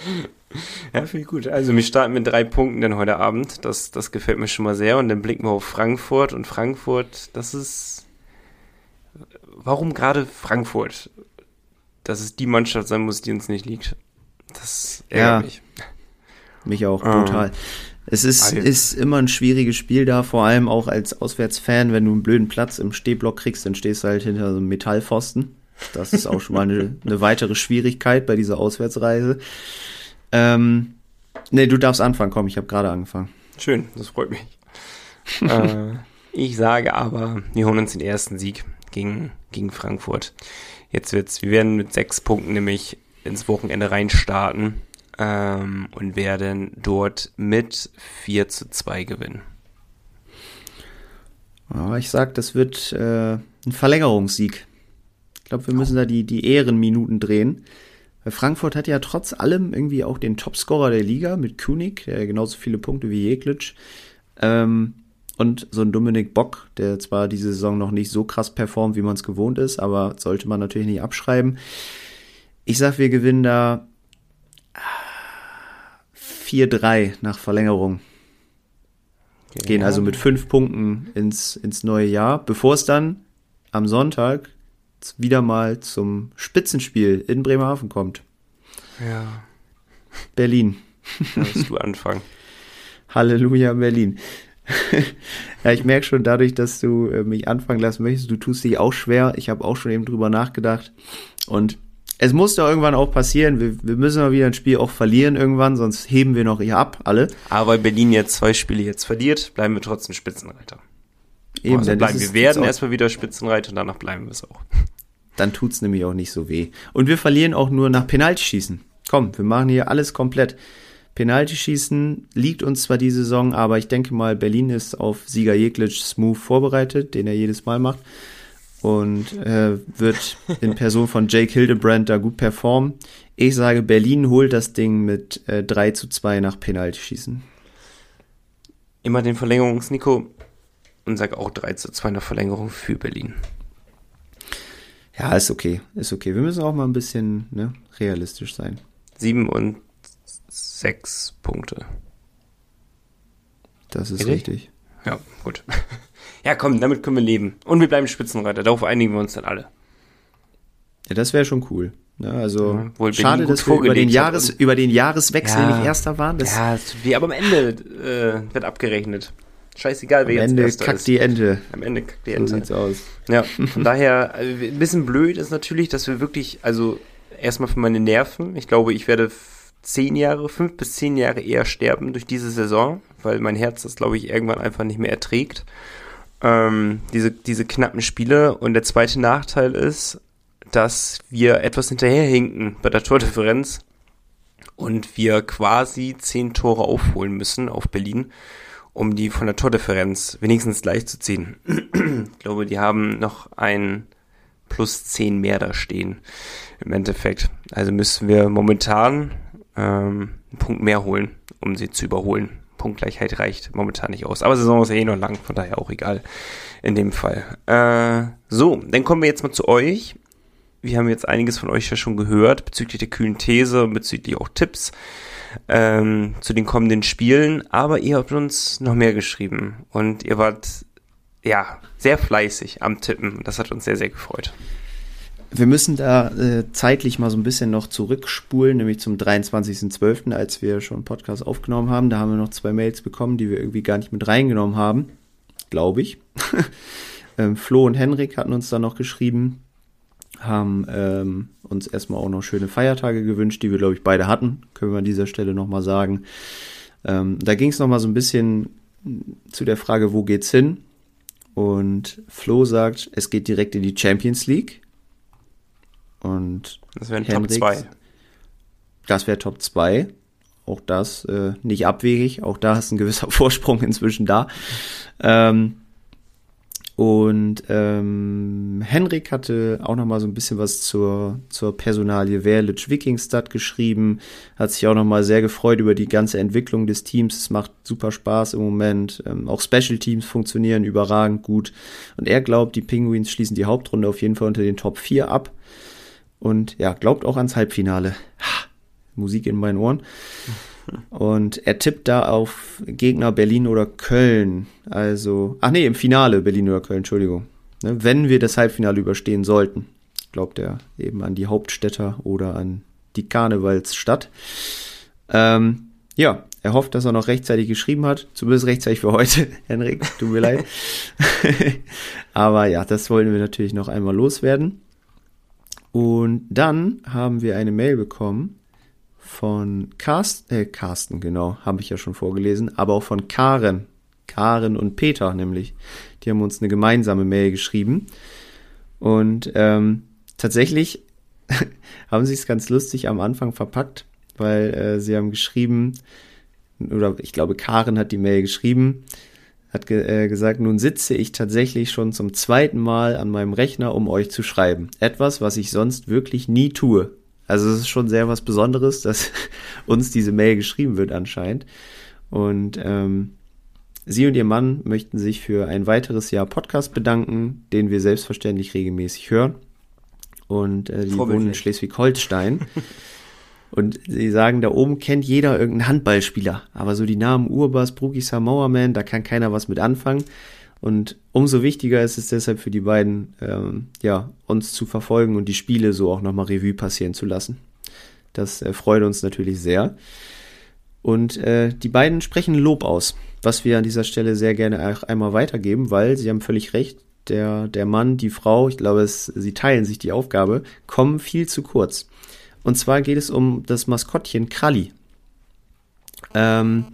ja, finde ich gut. Also wir starten mit drei Punkten dann heute Abend. Das, das gefällt mir schon mal sehr. Und dann blicken wir auf Frankfurt. Und Frankfurt, das ist warum gerade Frankfurt? Dass es die Mannschaft sein muss, die uns nicht liegt. Das ärgert ja, mich. Mich auch, brutal. Ah. Es ist, ist immer ein schwieriges Spiel da, vor allem auch als Auswärtsfan, wenn du einen blöden Platz im Stehblock kriegst, dann stehst du halt hinter so einem Metallpfosten. Das ist auch schon mal eine, (laughs) eine weitere Schwierigkeit bei dieser Auswärtsreise. Ähm, nee, du darfst anfangen, komm, ich habe gerade angefangen. Schön, das freut mich. äh, (laughs) ich sage aber, wir holen uns den ersten Sieg gegen, gegen Frankfurt. Jetzt wird's, wir werden mit sechs Punkten nämlich ins Wochenende reinstarten ähm, und werden dort mit 4 zu 2 gewinnen. Ja, ich sag, das wird äh, ein Verlängerungssieg. Ich glaube, wir müssen da die, die Ehrenminuten drehen. Frankfurt hat ja trotz allem irgendwie auch den Topscorer der Liga mit Kunig, der genauso viele Punkte wie Jeglitsch. Ähm, und so ein Dominik Bock, der zwar diese Saison noch nicht so krass performt, wie man es gewohnt ist, aber sollte man natürlich nicht abschreiben. Ich sag, wir gewinnen da 4-3 nach Verlängerung. Ja. Gehen also mit fünf Punkten ins, ins neue Jahr, bevor es dann am Sonntag wieder mal zum Spitzenspiel in Bremerhaven kommt. Ja. Berlin. Musst du anfangen. (laughs) Halleluja, Berlin. (laughs) ja, ich merke schon dadurch, dass du äh, mich anfangen lassen möchtest, du tust dich auch schwer. Ich habe auch schon eben drüber nachgedacht. Und es muss doch irgendwann auch passieren. Wir, wir müssen mal wieder ein Spiel auch verlieren irgendwann, sonst heben wir noch hier ab, alle. Aber weil Berlin jetzt zwei Spiele jetzt verliert, bleiben wir trotzdem Spitzenreiter. Eben, also bleiben wir werden erstmal wieder Spitzenreiter und danach bleiben wir es auch. (laughs) Dann tut's nämlich auch nicht so weh. Und wir verlieren auch nur nach Penaltyschießen. Komm, wir machen hier alles komplett. Penaltyschießen liegt uns zwar die Saison, aber ich denke mal, Berlin ist auf Sieger Jeglitsch smooth vorbereitet, den er jedes Mal macht. Und äh, wird in Person von Jake Hildebrand da gut performen. Ich sage, Berlin holt das Ding mit äh, 3 zu 2 nach Penaltyschießen. Immer den Verlängerungs-Nico und sage auch 3 zu 2 nach Verlängerung für Berlin. Ja, ist okay, ist okay. Wir müssen auch mal ein bisschen ne, realistisch sein. 7 und sechs Punkte. Das ist richtig? richtig. Ja, gut. (laughs) Ja, komm, damit können wir leben. Und wir bleiben Spitzenreiter. Darauf einigen wir uns dann alle. Ja, das wäre schon cool. Ja, also ja, schade, dass wir über den, Jahres, über den Jahreswechsel ja, nicht Erster waren. Das ja, wie, aber am Ende äh, wird abgerechnet. Scheißegal, wer Am Ende jetzt kackt ist. die Ente. Am Ende kackt die Ente. So sieht's aus. Ja, (laughs) von daher, also, ein bisschen blöd ist natürlich, dass wir wirklich, also erstmal für meine Nerven, ich glaube, ich werde zehn Jahre, fünf bis zehn Jahre eher sterben durch diese Saison, weil mein Herz das, glaube ich, irgendwann einfach nicht mehr erträgt. Ähm, diese, diese knappen Spiele. Und der zweite Nachteil ist, dass wir etwas hinterherhinken bei der Tordifferenz und wir quasi zehn Tore aufholen müssen auf Berlin um die von der Tordifferenz wenigstens gleich zu ziehen. ich glaube, die haben noch ein plus 10 mehr da stehen im Endeffekt. Also müssen wir momentan ähm, einen Punkt mehr holen, um sie zu überholen. Punktgleichheit reicht momentan nicht aus. Aber Saison ist ja eh noch lang, von daher auch egal in dem Fall. Äh, so, dann kommen wir jetzt mal zu euch. Wir haben jetzt einiges von euch ja schon gehört bezüglich der kühlen These, bezüglich auch Tipps ähm, zu den kommenden Spielen, aber ihr habt uns noch mehr geschrieben und ihr wart ja sehr fleißig am Tippen. Das hat uns sehr, sehr gefreut. Wir müssen da äh, zeitlich mal so ein bisschen noch zurückspulen, nämlich zum 23.12., als wir schon einen Podcast aufgenommen haben. Da haben wir noch zwei Mails bekommen, die wir irgendwie gar nicht mit reingenommen haben, glaube ich. (laughs) ähm, Flo und Henrik hatten uns da noch geschrieben, haben ähm, uns erstmal auch noch schöne Feiertage gewünscht, die wir, glaube ich, beide hatten, können wir an dieser Stelle nochmal sagen. Ähm, da ging es nochmal so ein bisschen zu der Frage, wo geht's hin? Und Flo sagt, es geht direkt in die Champions League. Und das wäre Top 2. Das wäre Top 2. Auch das äh, nicht abwegig. Auch da ist ein gewisser (laughs) Vorsprung inzwischen da. Ähm, und ähm, Henrik hatte auch noch mal so ein bisschen was zur, zur Personalie Verlic Wikingstad geschrieben, hat sich auch noch mal sehr gefreut über die ganze Entwicklung des Teams. Es macht super Spaß im Moment. Ähm, auch Special Teams funktionieren überragend gut. Und er glaubt, die Penguins schließen die Hauptrunde auf jeden Fall unter den Top 4 ab. Und ja, glaubt auch ans Halbfinale. Ha, Musik in meinen Ohren. Und er tippt da auf Gegner Berlin oder Köln. Also, ach nee, im Finale Berlin oder Köln, Entschuldigung. Ne, wenn wir das Halbfinale überstehen sollten, glaubt er eben an die Hauptstädter oder an die Karnevalsstadt. Ähm, ja, er hofft, dass er noch rechtzeitig geschrieben hat. Zumindest rechtzeitig für heute, (laughs) Henrik. Tut mir leid. (laughs) Aber ja, das wollen wir natürlich noch einmal loswerden. Und dann haben wir eine Mail bekommen von Carsten, äh, Carsten, genau, habe ich ja schon vorgelesen, aber auch von Karen. Karen und Peter nämlich. Die haben uns eine gemeinsame Mail geschrieben. Und ähm, tatsächlich (laughs) haben sie es ganz lustig am Anfang verpackt, weil äh, sie haben geschrieben, oder ich glaube, Karen hat die Mail geschrieben, hat ge äh, gesagt, nun sitze ich tatsächlich schon zum zweiten Mal an meinem Rechner, um euch zu schreiben. Etwas, was ich sonst wirklich nie tue. Also es ist schon sehr was Besonderes, dass (laughs) uns diese Mail geschrieben wird anscheinend. Und ähm, Sie und Ihr Mann möchten sich für ein weiteres Jahr Podcast bedanken, den wir selbstverständlich regelmäßig hören. Und äh, die wohnen in Schleswig-Holstein. (laughs) und sie sagen, da oben kennt jeder irgendeinen Handballspieler. Aber so die Namen Urbas, Brugisa, Mauerman, da kann keiner was mit anfangen. Und umso wichtiger ist es deshalb für die beiden, ähm, ja, uns zu verfolgen und die Spiele so auch nochmal Revue passieren zu lassen. Das äh, freut uns natürlich sehr. Und äh, die beiden sprechen Lob aus, was wir an dieser Stelle sehr gerne auch einmal weitergeben, weil sie haben völlig recht, der, der Mann, die Frau, ich glaube, es, sie teilen sich die Aufgabe, kommen viel zu kurz. Und zwar geht es um das Maskottchen Kralli. Ähm,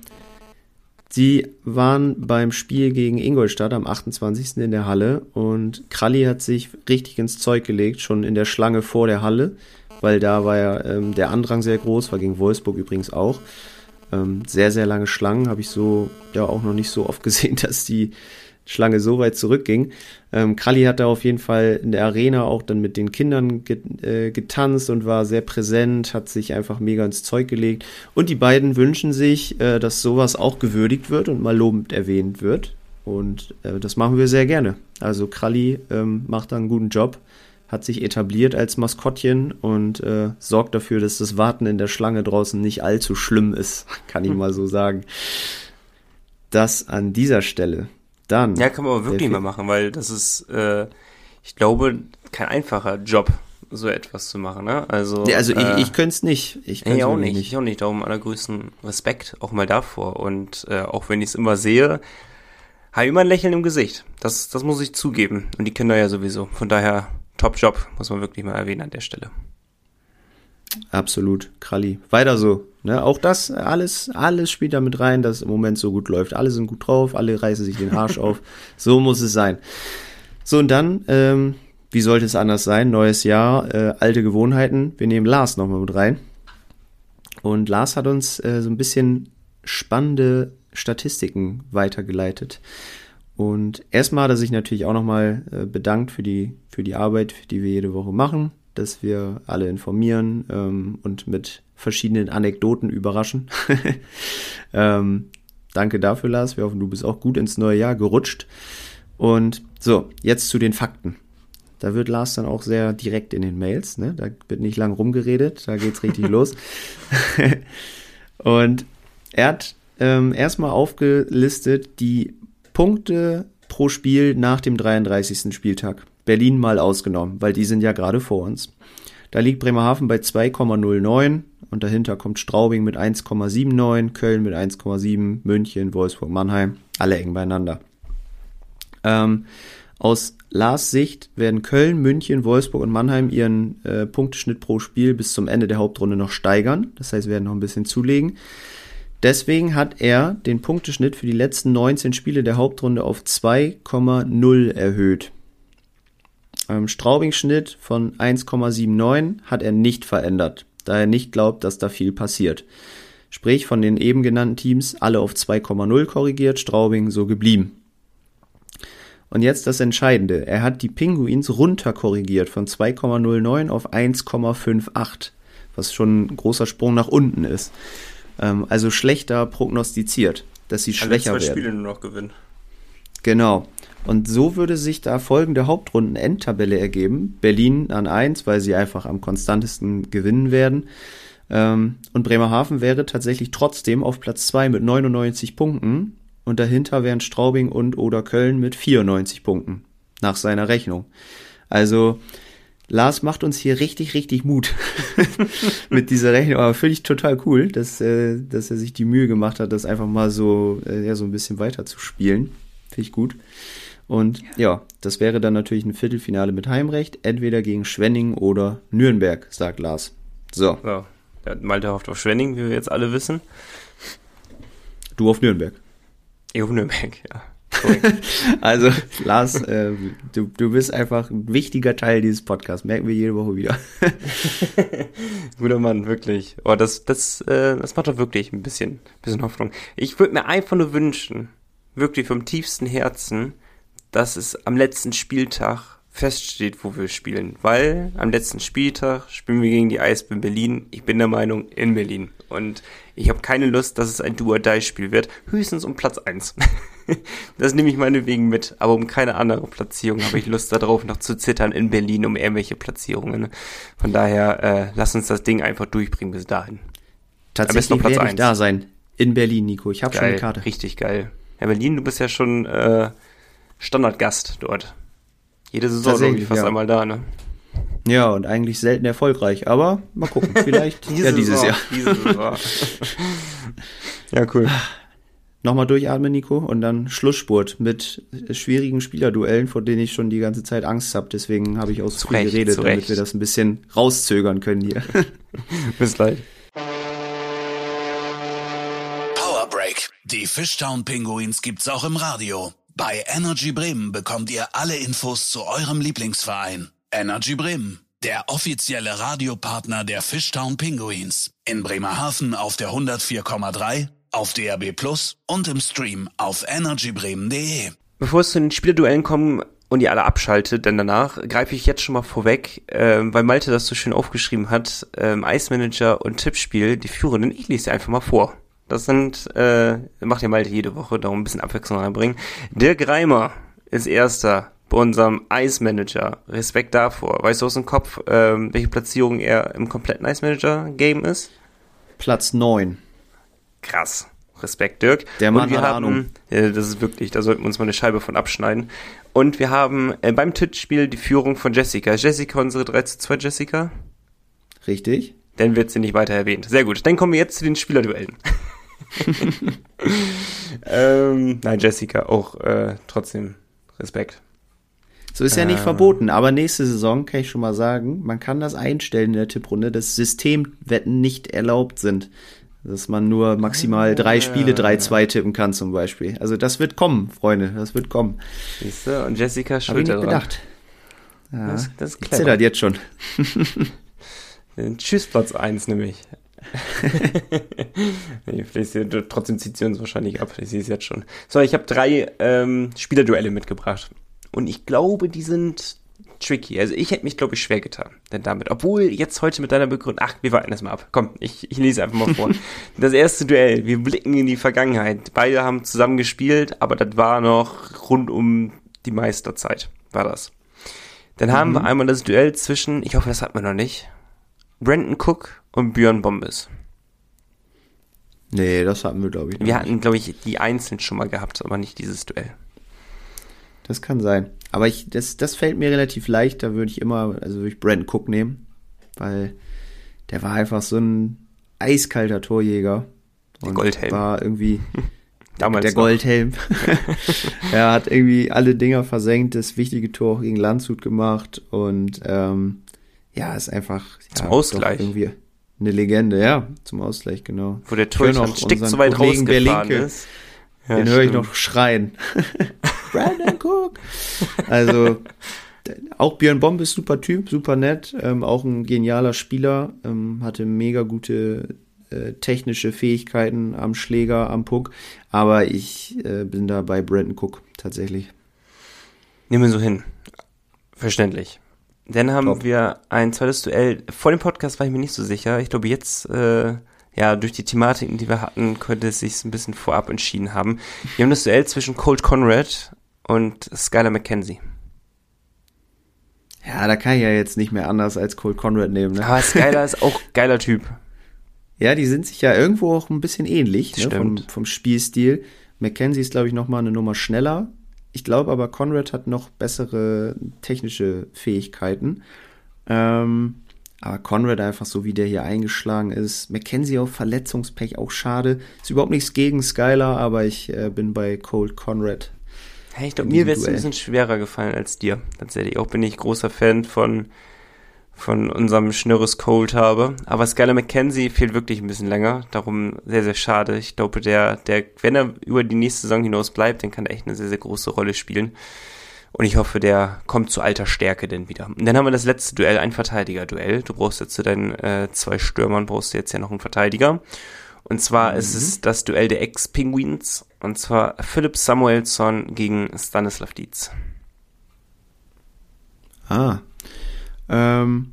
Sie waren beim Spiel gegen Ingolstadt am 28. in der Halle und Kralli hat sich richtig ins Zeug gelegt, schon in der Schlange vor der Halle, weil da war ja ähm, der Andrang sehr groß, war gegen Wolfsburg übrigens auch. Ähm, sehr, sehr lange Schlangen habe ich so ja auch noch nicht so oft gesehen, (laughs) dass die Schlange so weit zurückging. Ähm, Kralli hat da auf jeden Fall in der Arena auch dann mit den Kindern get, äh, getanzt und war sehr präsent, hat sich einfach mega ins Zeug gelegt. Und die beiden wünschen sich, äh, dass sowas auch gewürdigt wird und mal lobend erwähnt wird. Und äh, das machen wir sehr gerne. Also Kralli ähm, macht da einen guten Job, hat sich etabliert als Maskottchen und äh, sorgt dafür, dass das Warten in der Schlange draußen nicht allzu schlimm ist, (laughs) kann ich mal so sagen. Das an dieser Stelle. Dann. Ja, kann man aber wirklich mal machen, weil das ist, äh, ich glaube, kein einfacher Job. so etwas zu machen, ne? Also, ja, also äh, ich, ich könnte es nicht. Ich, ich auch nicht. Ich auch nicht. Darum allergrößten Respekt auch mal davor. Und äh, auch wenn ich es immer sehe, habe ich immer ein Lächeln im Gesicht. Das, das muss ich zugeben. Und die Kinder ja sowieso. Von daher, top Job, muss man wirklich mal erwähnen an der Stelle. Absolut, Kralli. Weiter so. Ne? Auch das, alles, alles spielt da mit rein, dass im Moment so gut läuft. Alle sind gut drauf, alle reißen sich den Arsch auf. (laughs) So muss es sein. So, und dann, ähm, wie sollte es anders sein? Neues Jahr, äh, alte Gewohnheiten. Wir nehmen Lars nochmal mit rein. Und Lars hat uns äh, so ein bisschen spannende Statistiken weitergeleitet. Und erstmal hat er sich natürlich auch nochmal äh, bedankt für die, für die Arbeit, die wir jede Woche machen dass wir alle informieren ähm, und mit verschiedenen Anekdoten überraschen. (laughs) ähm, danke dafür, Lars. Wir hoffen, du bist auch gut ins neue Jahr gerutscht. Und so, jetzt zu den Fakten. Da wird Lars dann auch sehr direkt in den Mails. Ne? Da wird nicht lang rumgeredet, da geht's richtig (laughs) los. (laughs) und er hat ähm, erstmal aufgelistet die Punkte pro Spiel nach dem 33. Spieltag. Berlin mal ausgenommen, weil die sind ja gerade vor uns. Da liegt Bremerhaven bei 2,09 und dahinter kommt Straubing mit 1,79, Köln mit 1,7, München, Wolfsburg, Mannheim, alle eng beieinander. Ähm, aus Lars Sicht werden Köln, München, Wolfsburg und Mannheim ihren äh, Punkteschnitt pro Spiel bis zum Ende der Hauptrunde noch steigern. Das heißt, werden noch ein bisschen zulegen. Deswegen hat er den Punkteschnitt für die letzten 19 Spiele der Hauptrunde auf 2,0 erhöht. Ähm, Straubing-Schnitt von 1,79 hat er nicht verändert, da er nicht glaubt, dass da viel passiert. Sprich, von den eben genannten Teams alle auf 2,0 korrigiert, Straubing so geblieben. Und jetzt das Entscheidende. Er hat die Pinguins runter korrigiert von 2,09 auf 1,58, was schon ein großer Sprung nach unten ist. Ähm, also schlechter prognostiziert, dass sie schwächer Alle zwei werden. Spiele nur noch gewinnen. Genau. Und so würde sich da folgende Hauptrunden-Endtabelle ergeben. Berlin an 1, weil sie einfach am konstantesten gewinnen werden. Ähm, und Bremerhaven wäre tatsächlich trotzdem auf Platz 2 mit 99 Punkten. Und dahinter wären Straubing und oder Köln mit 94 Punkten. Nach seiner Rechnung. Also, Lars macht uns hier richtig, richtig Mut (laughs) mit dieser Rechnung. Aber finde ich total cool, dass, äh, dass er sich die Mühe gemacht hat, das einfach mal so, äh, ja, so ein bisschen weiter zu spielen. Finde ich gut. Und ja, das wäre dann natürlich ein Viertelfinale mit Heimrecht, entweder gegen Schwenning oder Nürnberg, sagt Lars. So. Ja, Malte hofft auf Schwenning, wie wir jetzt alle wissen. Du auf Nürnberg. Ich auf Nürnberg, ja. (laughs) also, Lars, äh, du, du bist einfach ein wichtiger Teil dieses Podcasts. Merken wir jede Woche wieder. (laughs) Guter Mann, wirklich. Oh, das, das, äh, das macht doch wirklich ein bisschen, bisschen Hoffnung. Ich würde mir einfach nur wünschen, wirklich vom tiefsten Herzen, dass es am letzten Spieltag feststeht, wo wir spielen. Weil am letzten Spieltag spielen wir gegen die Eisbären Berlin. Ich bin der Meinung, in Berlin. Und ich habe keine Lust, dass es ein Do-or-Die-Spiel wird. Höchstens um Platz 1. (laughs) das nehme ich meinetwegen mit. Aber um keine andere Platzierung habe ich Lust darauf, noch zu zittern in Berlin um irgendwelche Platzierungen. Von daher, äh, lass uns das Ding einfach durchbringen bis dahin. Tatsächlich werde ich da sein. In Berlin, Nico. Ich habe schon eine Karte. Richtig geil. Ja, Berlin, du bist ja schon äh, Standardgast dort. Jede Saison irgendwie fast ja. einmal da, ne? Ja, und eigentlich selten erfolgreich, aber mal gucken, vielleicht (laughs) Diese ja dieses Jahr. Diese Saison. (laughs) ja, cool. Nochmal durchatmen, Nico, und dann Schlussspurt mit schwierigen Spielerduellen, vor denen ich schon die ganze Zeit Angst habe. Deswegen habe ich auch zu viel geredet, damit wir das ein bisschen rauszögern können hier. (laughs) Bis gleich. Power Break. Die Fishtown Pinguins gibt's auch im Radio. Bei Energy Bremen bekommt ihr alle Infos zu eurem Lieblingsverein. Energy Bremen, der offizielle Radiopartner der Fishtown Pinguins. In Bremerhaven auf der 104,3, auf DAB Plus und im Stream auf energybremen.de. Bevor es zu den Spielduellen kommen und ihr alle abschaltet, denn danach greife ich jetzt schon mal vorweg, äh, weil Malte das so schön aufgeschrieben hat, ähm, Manager und Tippspiel, die führenden, ich lese sie einfach mal vor. Das sind, äh, macht ja Malte jede Woche, darum ein bisschen Abwechslung reinbringen. Dirk Reimer ist erster bei unserem Ice Manager. Respekt davor. Weißt du aus dem Kopf, ähm, welche Platzierung er im kompletten Ice Manager Game ist? Platz neun. Krass. Respekt, Dirk. Der Mann und wir hat haben, Ahnung. Ja, das ist wirklich, da sollten wir uns mal eine Scheibe von abschneiden. Und wir haben äh, beim Tippspiel die Führung von Jessica. Jessica unsere 3 zu 2 Jessica? Richtig? Dann wird sie nicht weiter erwähnt. Sehr gut. Dann kommen wir jetzt zu den Spielerduellen. (laughs) (laughs) ähm, nein, Jessica, auch äh, trotzdem Respekt. So ist ja nicht Äh. verboten, aber nächste Saison kann ich schon mal sagen, man kann das einstellen in der Tipprunde, dass Systemwetten nicht erlaubt sind. Dass man nur maximal drei Spiele 3-2 tippen kann zum Beispiel. Also das wird kommen, Freunde, das wird kommen. Siehst du? Und Jessica Hab ich schuld nicht bedacht. Ja, Das, das ist clever. zittert jetzt schon. (laughs) Tschüss, Platz 1 nämlich. (laughs) trotzdem zieht sie uns wahrscheinlich ab. Ich sehe es jetzt schon. So, ich habe drei ähm, Spielerduelle mitgebracht. Und ich glaube, die sind tricky. Also ich hätte mich, glaube ich, schwer getan. Denn damit, obwohl jetzt heute mit deiner Begründung, ach, wir warten erstmal ab. Komm, ich, ich lese einfach mal vor. (laughs) das erste Duell, wir blicken in die Vergangenheit. Beide haben zusammen gespielt, aber das war noch rund um die Meisterzeit, war das. Dann haben wir einmal das Duell zwischen, ich hoffe, das hat man noch nicht, Brandon Cook und Björn Bombes. Nee, das hatten wir, glaube ich. Wir hatten, glaube ich, die einzeln schon mal gehabt, aber nicht dieses Duell. Das kann sein. Aber ich, das, das fällt mir relativ leicht. Da würde ich immer, also würde ich Brandon Cook nehmen, weil der war einfach so ein eiskalter Torjäger. Der Goldhelm. War irgendwie (laughs) Damals der noch. Goldhelm. (laughs) (laughs) er hat irgendwie alle Dinger versenkt, das wichtige Tor auch gegen Landshut gemacht und ähm, ja, ist einfach Zum ja, Ausgleich. Irgendwie eine Legende, ja, zum Ausgleich, genau. Wo der Torhüter unseren zu weit Kollegen rausgefahren Berlinke. ist. Ja, Den höre ich noch schreien. (laughs) Brandon Cook. Also auch Björn Bomb ist super Typ, super nett, ähm, auch ein genialer Spieler, ähm, hatte mega gute äh, technische Fähigkeiten am Schläger, am Puck, aber ich äh, bin da bei Brandon Cook tatsächlich. Nehmen wir so hin. Verständlich. Dann haben Top. wir ein zweites Duell. Vor dem Podcast war ich mir nicht so sicher. Ich glaube, jetzt, äh, ja, durch die Thematiken, die wir hatten, könnte es sich ein bisschen vorab entschieden haben. Wir haben das Duell zwischen Colt Conrad und Skylar McKenzie. Ja, da kann ich ja jetzt nicht mehr anders als Cole Conrad nehmen. Ne? Aber Skylar (laughs) ist auch geiler Typ. Ja, die sind sich ja irgendwo auch ein bisschen ähnlich ne, vom, vom Spielstil. Mackenzie ist, glaube ich, noch mal eine Nummer schneller. Ich glaube aber, Conrad hat noch bessere technische Fähigkeiten. Ähm, aber Conrad einfach so, wie der hier eingeschlagen ist. Mackenzie auf Verletzungspech, auch schade. Ist überhaupt nichts gegen Skylar, aber ich äh, bin bei Cold Conrad. Hey, ich glaube, mir wäre es ein bisschen schwerer gefallen als dir, tatsächlich. Auch bin ich großer Fan von, von unserem Schnürres Cold habe. Aber Skylar McKenzie fehlt wirklich ein bisschen länger. Darum sehr, sehr schade. Ich glaube, der, der, wenn er über die nächste Saison hinaus bleibt, dann kann er echt eine sehr, sehr große Rolle spielen. Und ich hoffe, der kommt zu alter Stärke denn wieder. Und dann haben wir das letzte Duell, ein Verteidiger-Duell. Du brauchst jetzt zu deinen äh, zwei Stürmern, brauchst du jetzt ja noch einen Verteidiger. Und zwar ist es das Duell der Ex-Penguins. Und zwar Philipp Samuelsson gegen Stanislav Dietz. Ah. Ähm,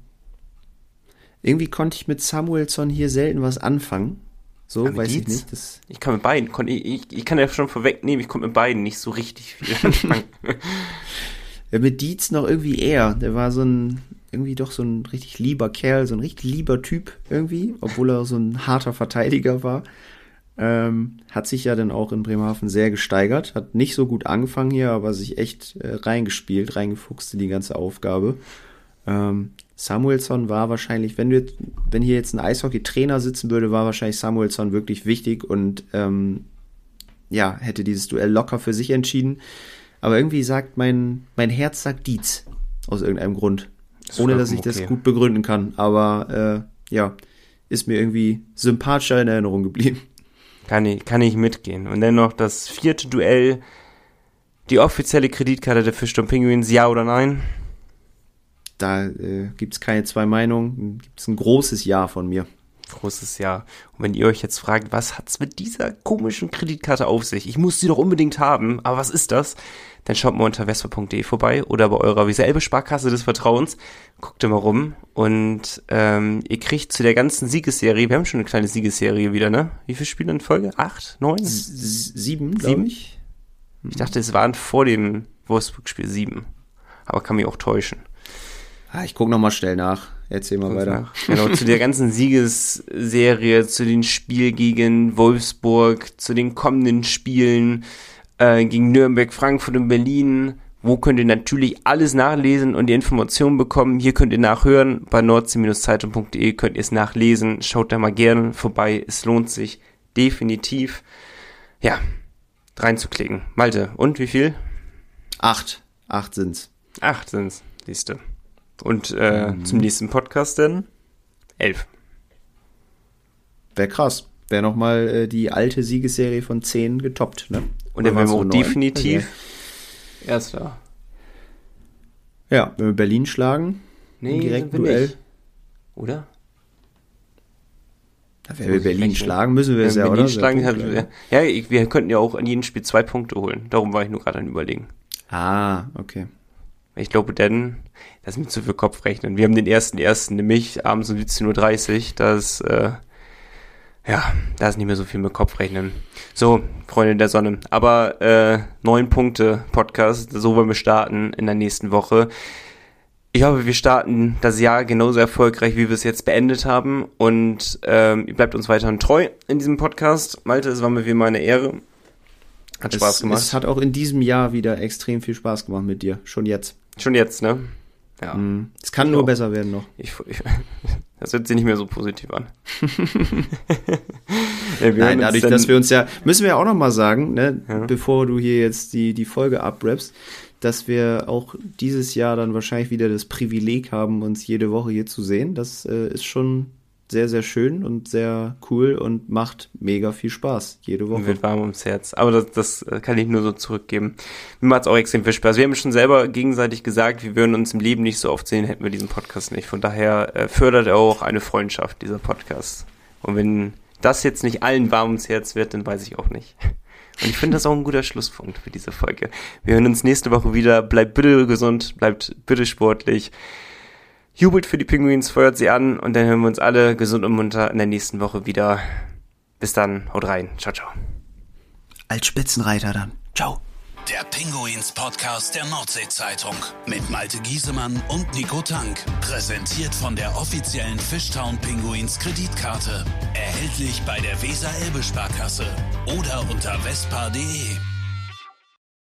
irgendwie konnte ich mit Samuelsson hier selten was anfangen. So, Aber weiß ich Dietz? nicht. Das, Ich kann mit beiden, ich, ich, ich kann ja schon vorwegnehmen, ich konnte mit beiden nicht so richtig viel (laughs) anfangen. Ja, mit Dietz noch irgendwie eher. Der war so ein, irgendwie doch so ein richtig lieber Kerl, so ein richtig lieber Typ irgendwie, obwohl er so ein harter Verteidiger war. Ähm, hat sich ja dann auch in Bremerhaven sehr gesteigert, hat nicht so gut angefangen hier, aber sich echt äh, reingespielt, reingefuchst in die ganze Aufgabe. Ähm, Samuelsson war wahrscheinlich, wenn du jetzt, wenn hier jetzt ein Eishockey-Trainer sitzen würde, war wahrscheinlich Samuelsson wirklich wichtig und ähm, ja, hätte dieses Duell locker für sich entschieden. Aber irgendwie sagt mein, mein Herz sagt Dietz. Aus irgendeinem Grund. Ist Ohne dass ich vollkommen das okay. gut begründen kann. Aber äh, ja, ist mir irgendwie sympathischer in Erinnerung geblieben. Kann ich, kann ich mitgehen. Und dann noch das vierte Duell, die offizielle Kreditkarte der Fischturm Penguins, ja oder nein? Da äh, gibt es keine zwei Meinungen. Gibt es ein großes Ja von mir. Großes Ja. Und wenn ihr euch jetzt fragt, was hat's mit dieser komischen Kreditkarte auf sich? Ich muss sie doch unbedingt haben, aber was ist das? Dann schaut mal unter vespa.de vorbei oder bei eurer Viselbe Sparkasse des Vertrauens. Guckt immer rum und ähm, ihr kriegt zu der ganzen Siegesserie, wir haben schon eine kleine Siegesserie wieder, ne? Wie viele Spiele in Folge? Acht? Neun? S sieben, Sieben? glaube ich. Ich dachte, es waren vor dem Wolfsburg-Spiel sieben. Aber kann mich auch täuschen. Ah, ich gucke nochmal schnell nach. Erzähl mal weiter. Nach. Genau, zu der ganzen Siegesserie, zu den Spiel gegen Wolfsburg, zu den kommenden Spielen äh, gegen Nürnberg, Frankfurt und Berlin. Wo könnt ihr natürlich alles nachlesen und die Informationen bekommen. Hier könnt ihr nachhören. Bei nordsee-zeitung.de könnt ihr es nachlesen. Schaut da mal gerne vorbei. Es lohnt sich definitiv. Ja, reinzuklicken. Malte, und wie viel? Acht. Acht sind's. Acht sind's, siehst du. Und äh, mhm. zum nächsten Podcast denn? Elf. Wäre krass. Wäre nochmal äh, die alte Siegesserie von zehn getoppt, ne? Und dann wären wir auch definitiv okay. Erster. Ja, wenn wir Berlin schlagen, nee, direkt Duell. Nicht. Oder? Da wenn wir Berlin schlagen, müssen wir es ja, Berlin oder? Schlagen, Punkte, ja, wir könnten ja auch an jedem Spiel zwei Punkte holen. Darum war ich nur gerade an überlegen. Ah, okay. Ich glaube, denn, das ist mir zu viel Kopfrechnen. Wir haben den ersten ersten, nämlich abends um 17.30 Uhr. Das, äh, ja, da ist nicht mehr so viel mit Kopfrechnen. So, Freunde der Sonne. Aber äh, neun Punkte Podcast, so wollen wir starten in der nächsten Woche. Ich hoffe, wir starten das Jahr genauso erfolgreich, wie wir es jetzt beendet haben. Und ähm, ihr bleibt uns weiterhin treu in diesem Podcast. Malte, es war mir wie meine Ehre. Hat es, Spaß gemacht. Es hat auch in diesem Jahr wieder extrem viel Spaß gemacht mit dir. Schon jetzt. Schon jetzt, ne? Ja. Mm. Es kann ich nur auch. besser werden noch. Ich, ich, (laughs) das hört sich nicht mehr so positiv an. (laughs) ja, Nein, dadurch, dass wir uns ja, müssen wir ja auch noch mal sagen, ne, ja. bevor du hier jetzt die, die Folge abrappst, dass wir auch dieses Jahr dann wahrscheinlich wieder das Privileg haben, uns jede Woche hier zu sehen. Das äh, ist schon sehr, sehr schön und sehr cool und macht mega viel Spaß jede Woche. Wird warm ums Herz. Aber das, das kann ich nur so zurückgeben. Mir macht es auch extrem viel Spaß. Wir haben schon selber gegenseitig gesagt, wir würden uns im Leben nicht so oft sehen, hätten wir diesen Podcast nicht. Von daher äh, fördert er auch eine Freundschaft, dieser Podcast. Und wenn das jetzt nicht allen warm ums Herz wird, dann weiß ich auch nicht. (laughs) Und ich finde das auch ein guter Schlusspunkt für diese Folge. Wir hören uns nächste Woche wieder. Bleibt bitte gesund, bleibt bitte sportlich jubelt für die Penguins, feuert sie an und dann hören wir uns alle gesund und munter in der nächsten Woche wieder. Bis dann, haut rein. Ciao, ciao. Als Spitzenreiter dann. Ciao. Der Pinguins Podcast der Nordsee-Zeitung mit Malte Giesemann und Nico Tank. Präsentiert von der offiziellen Fishtown Pinguins Kreditkarte. Erhältlich bei der Weser-Elbe-Sparkasse oder unter vespa.de.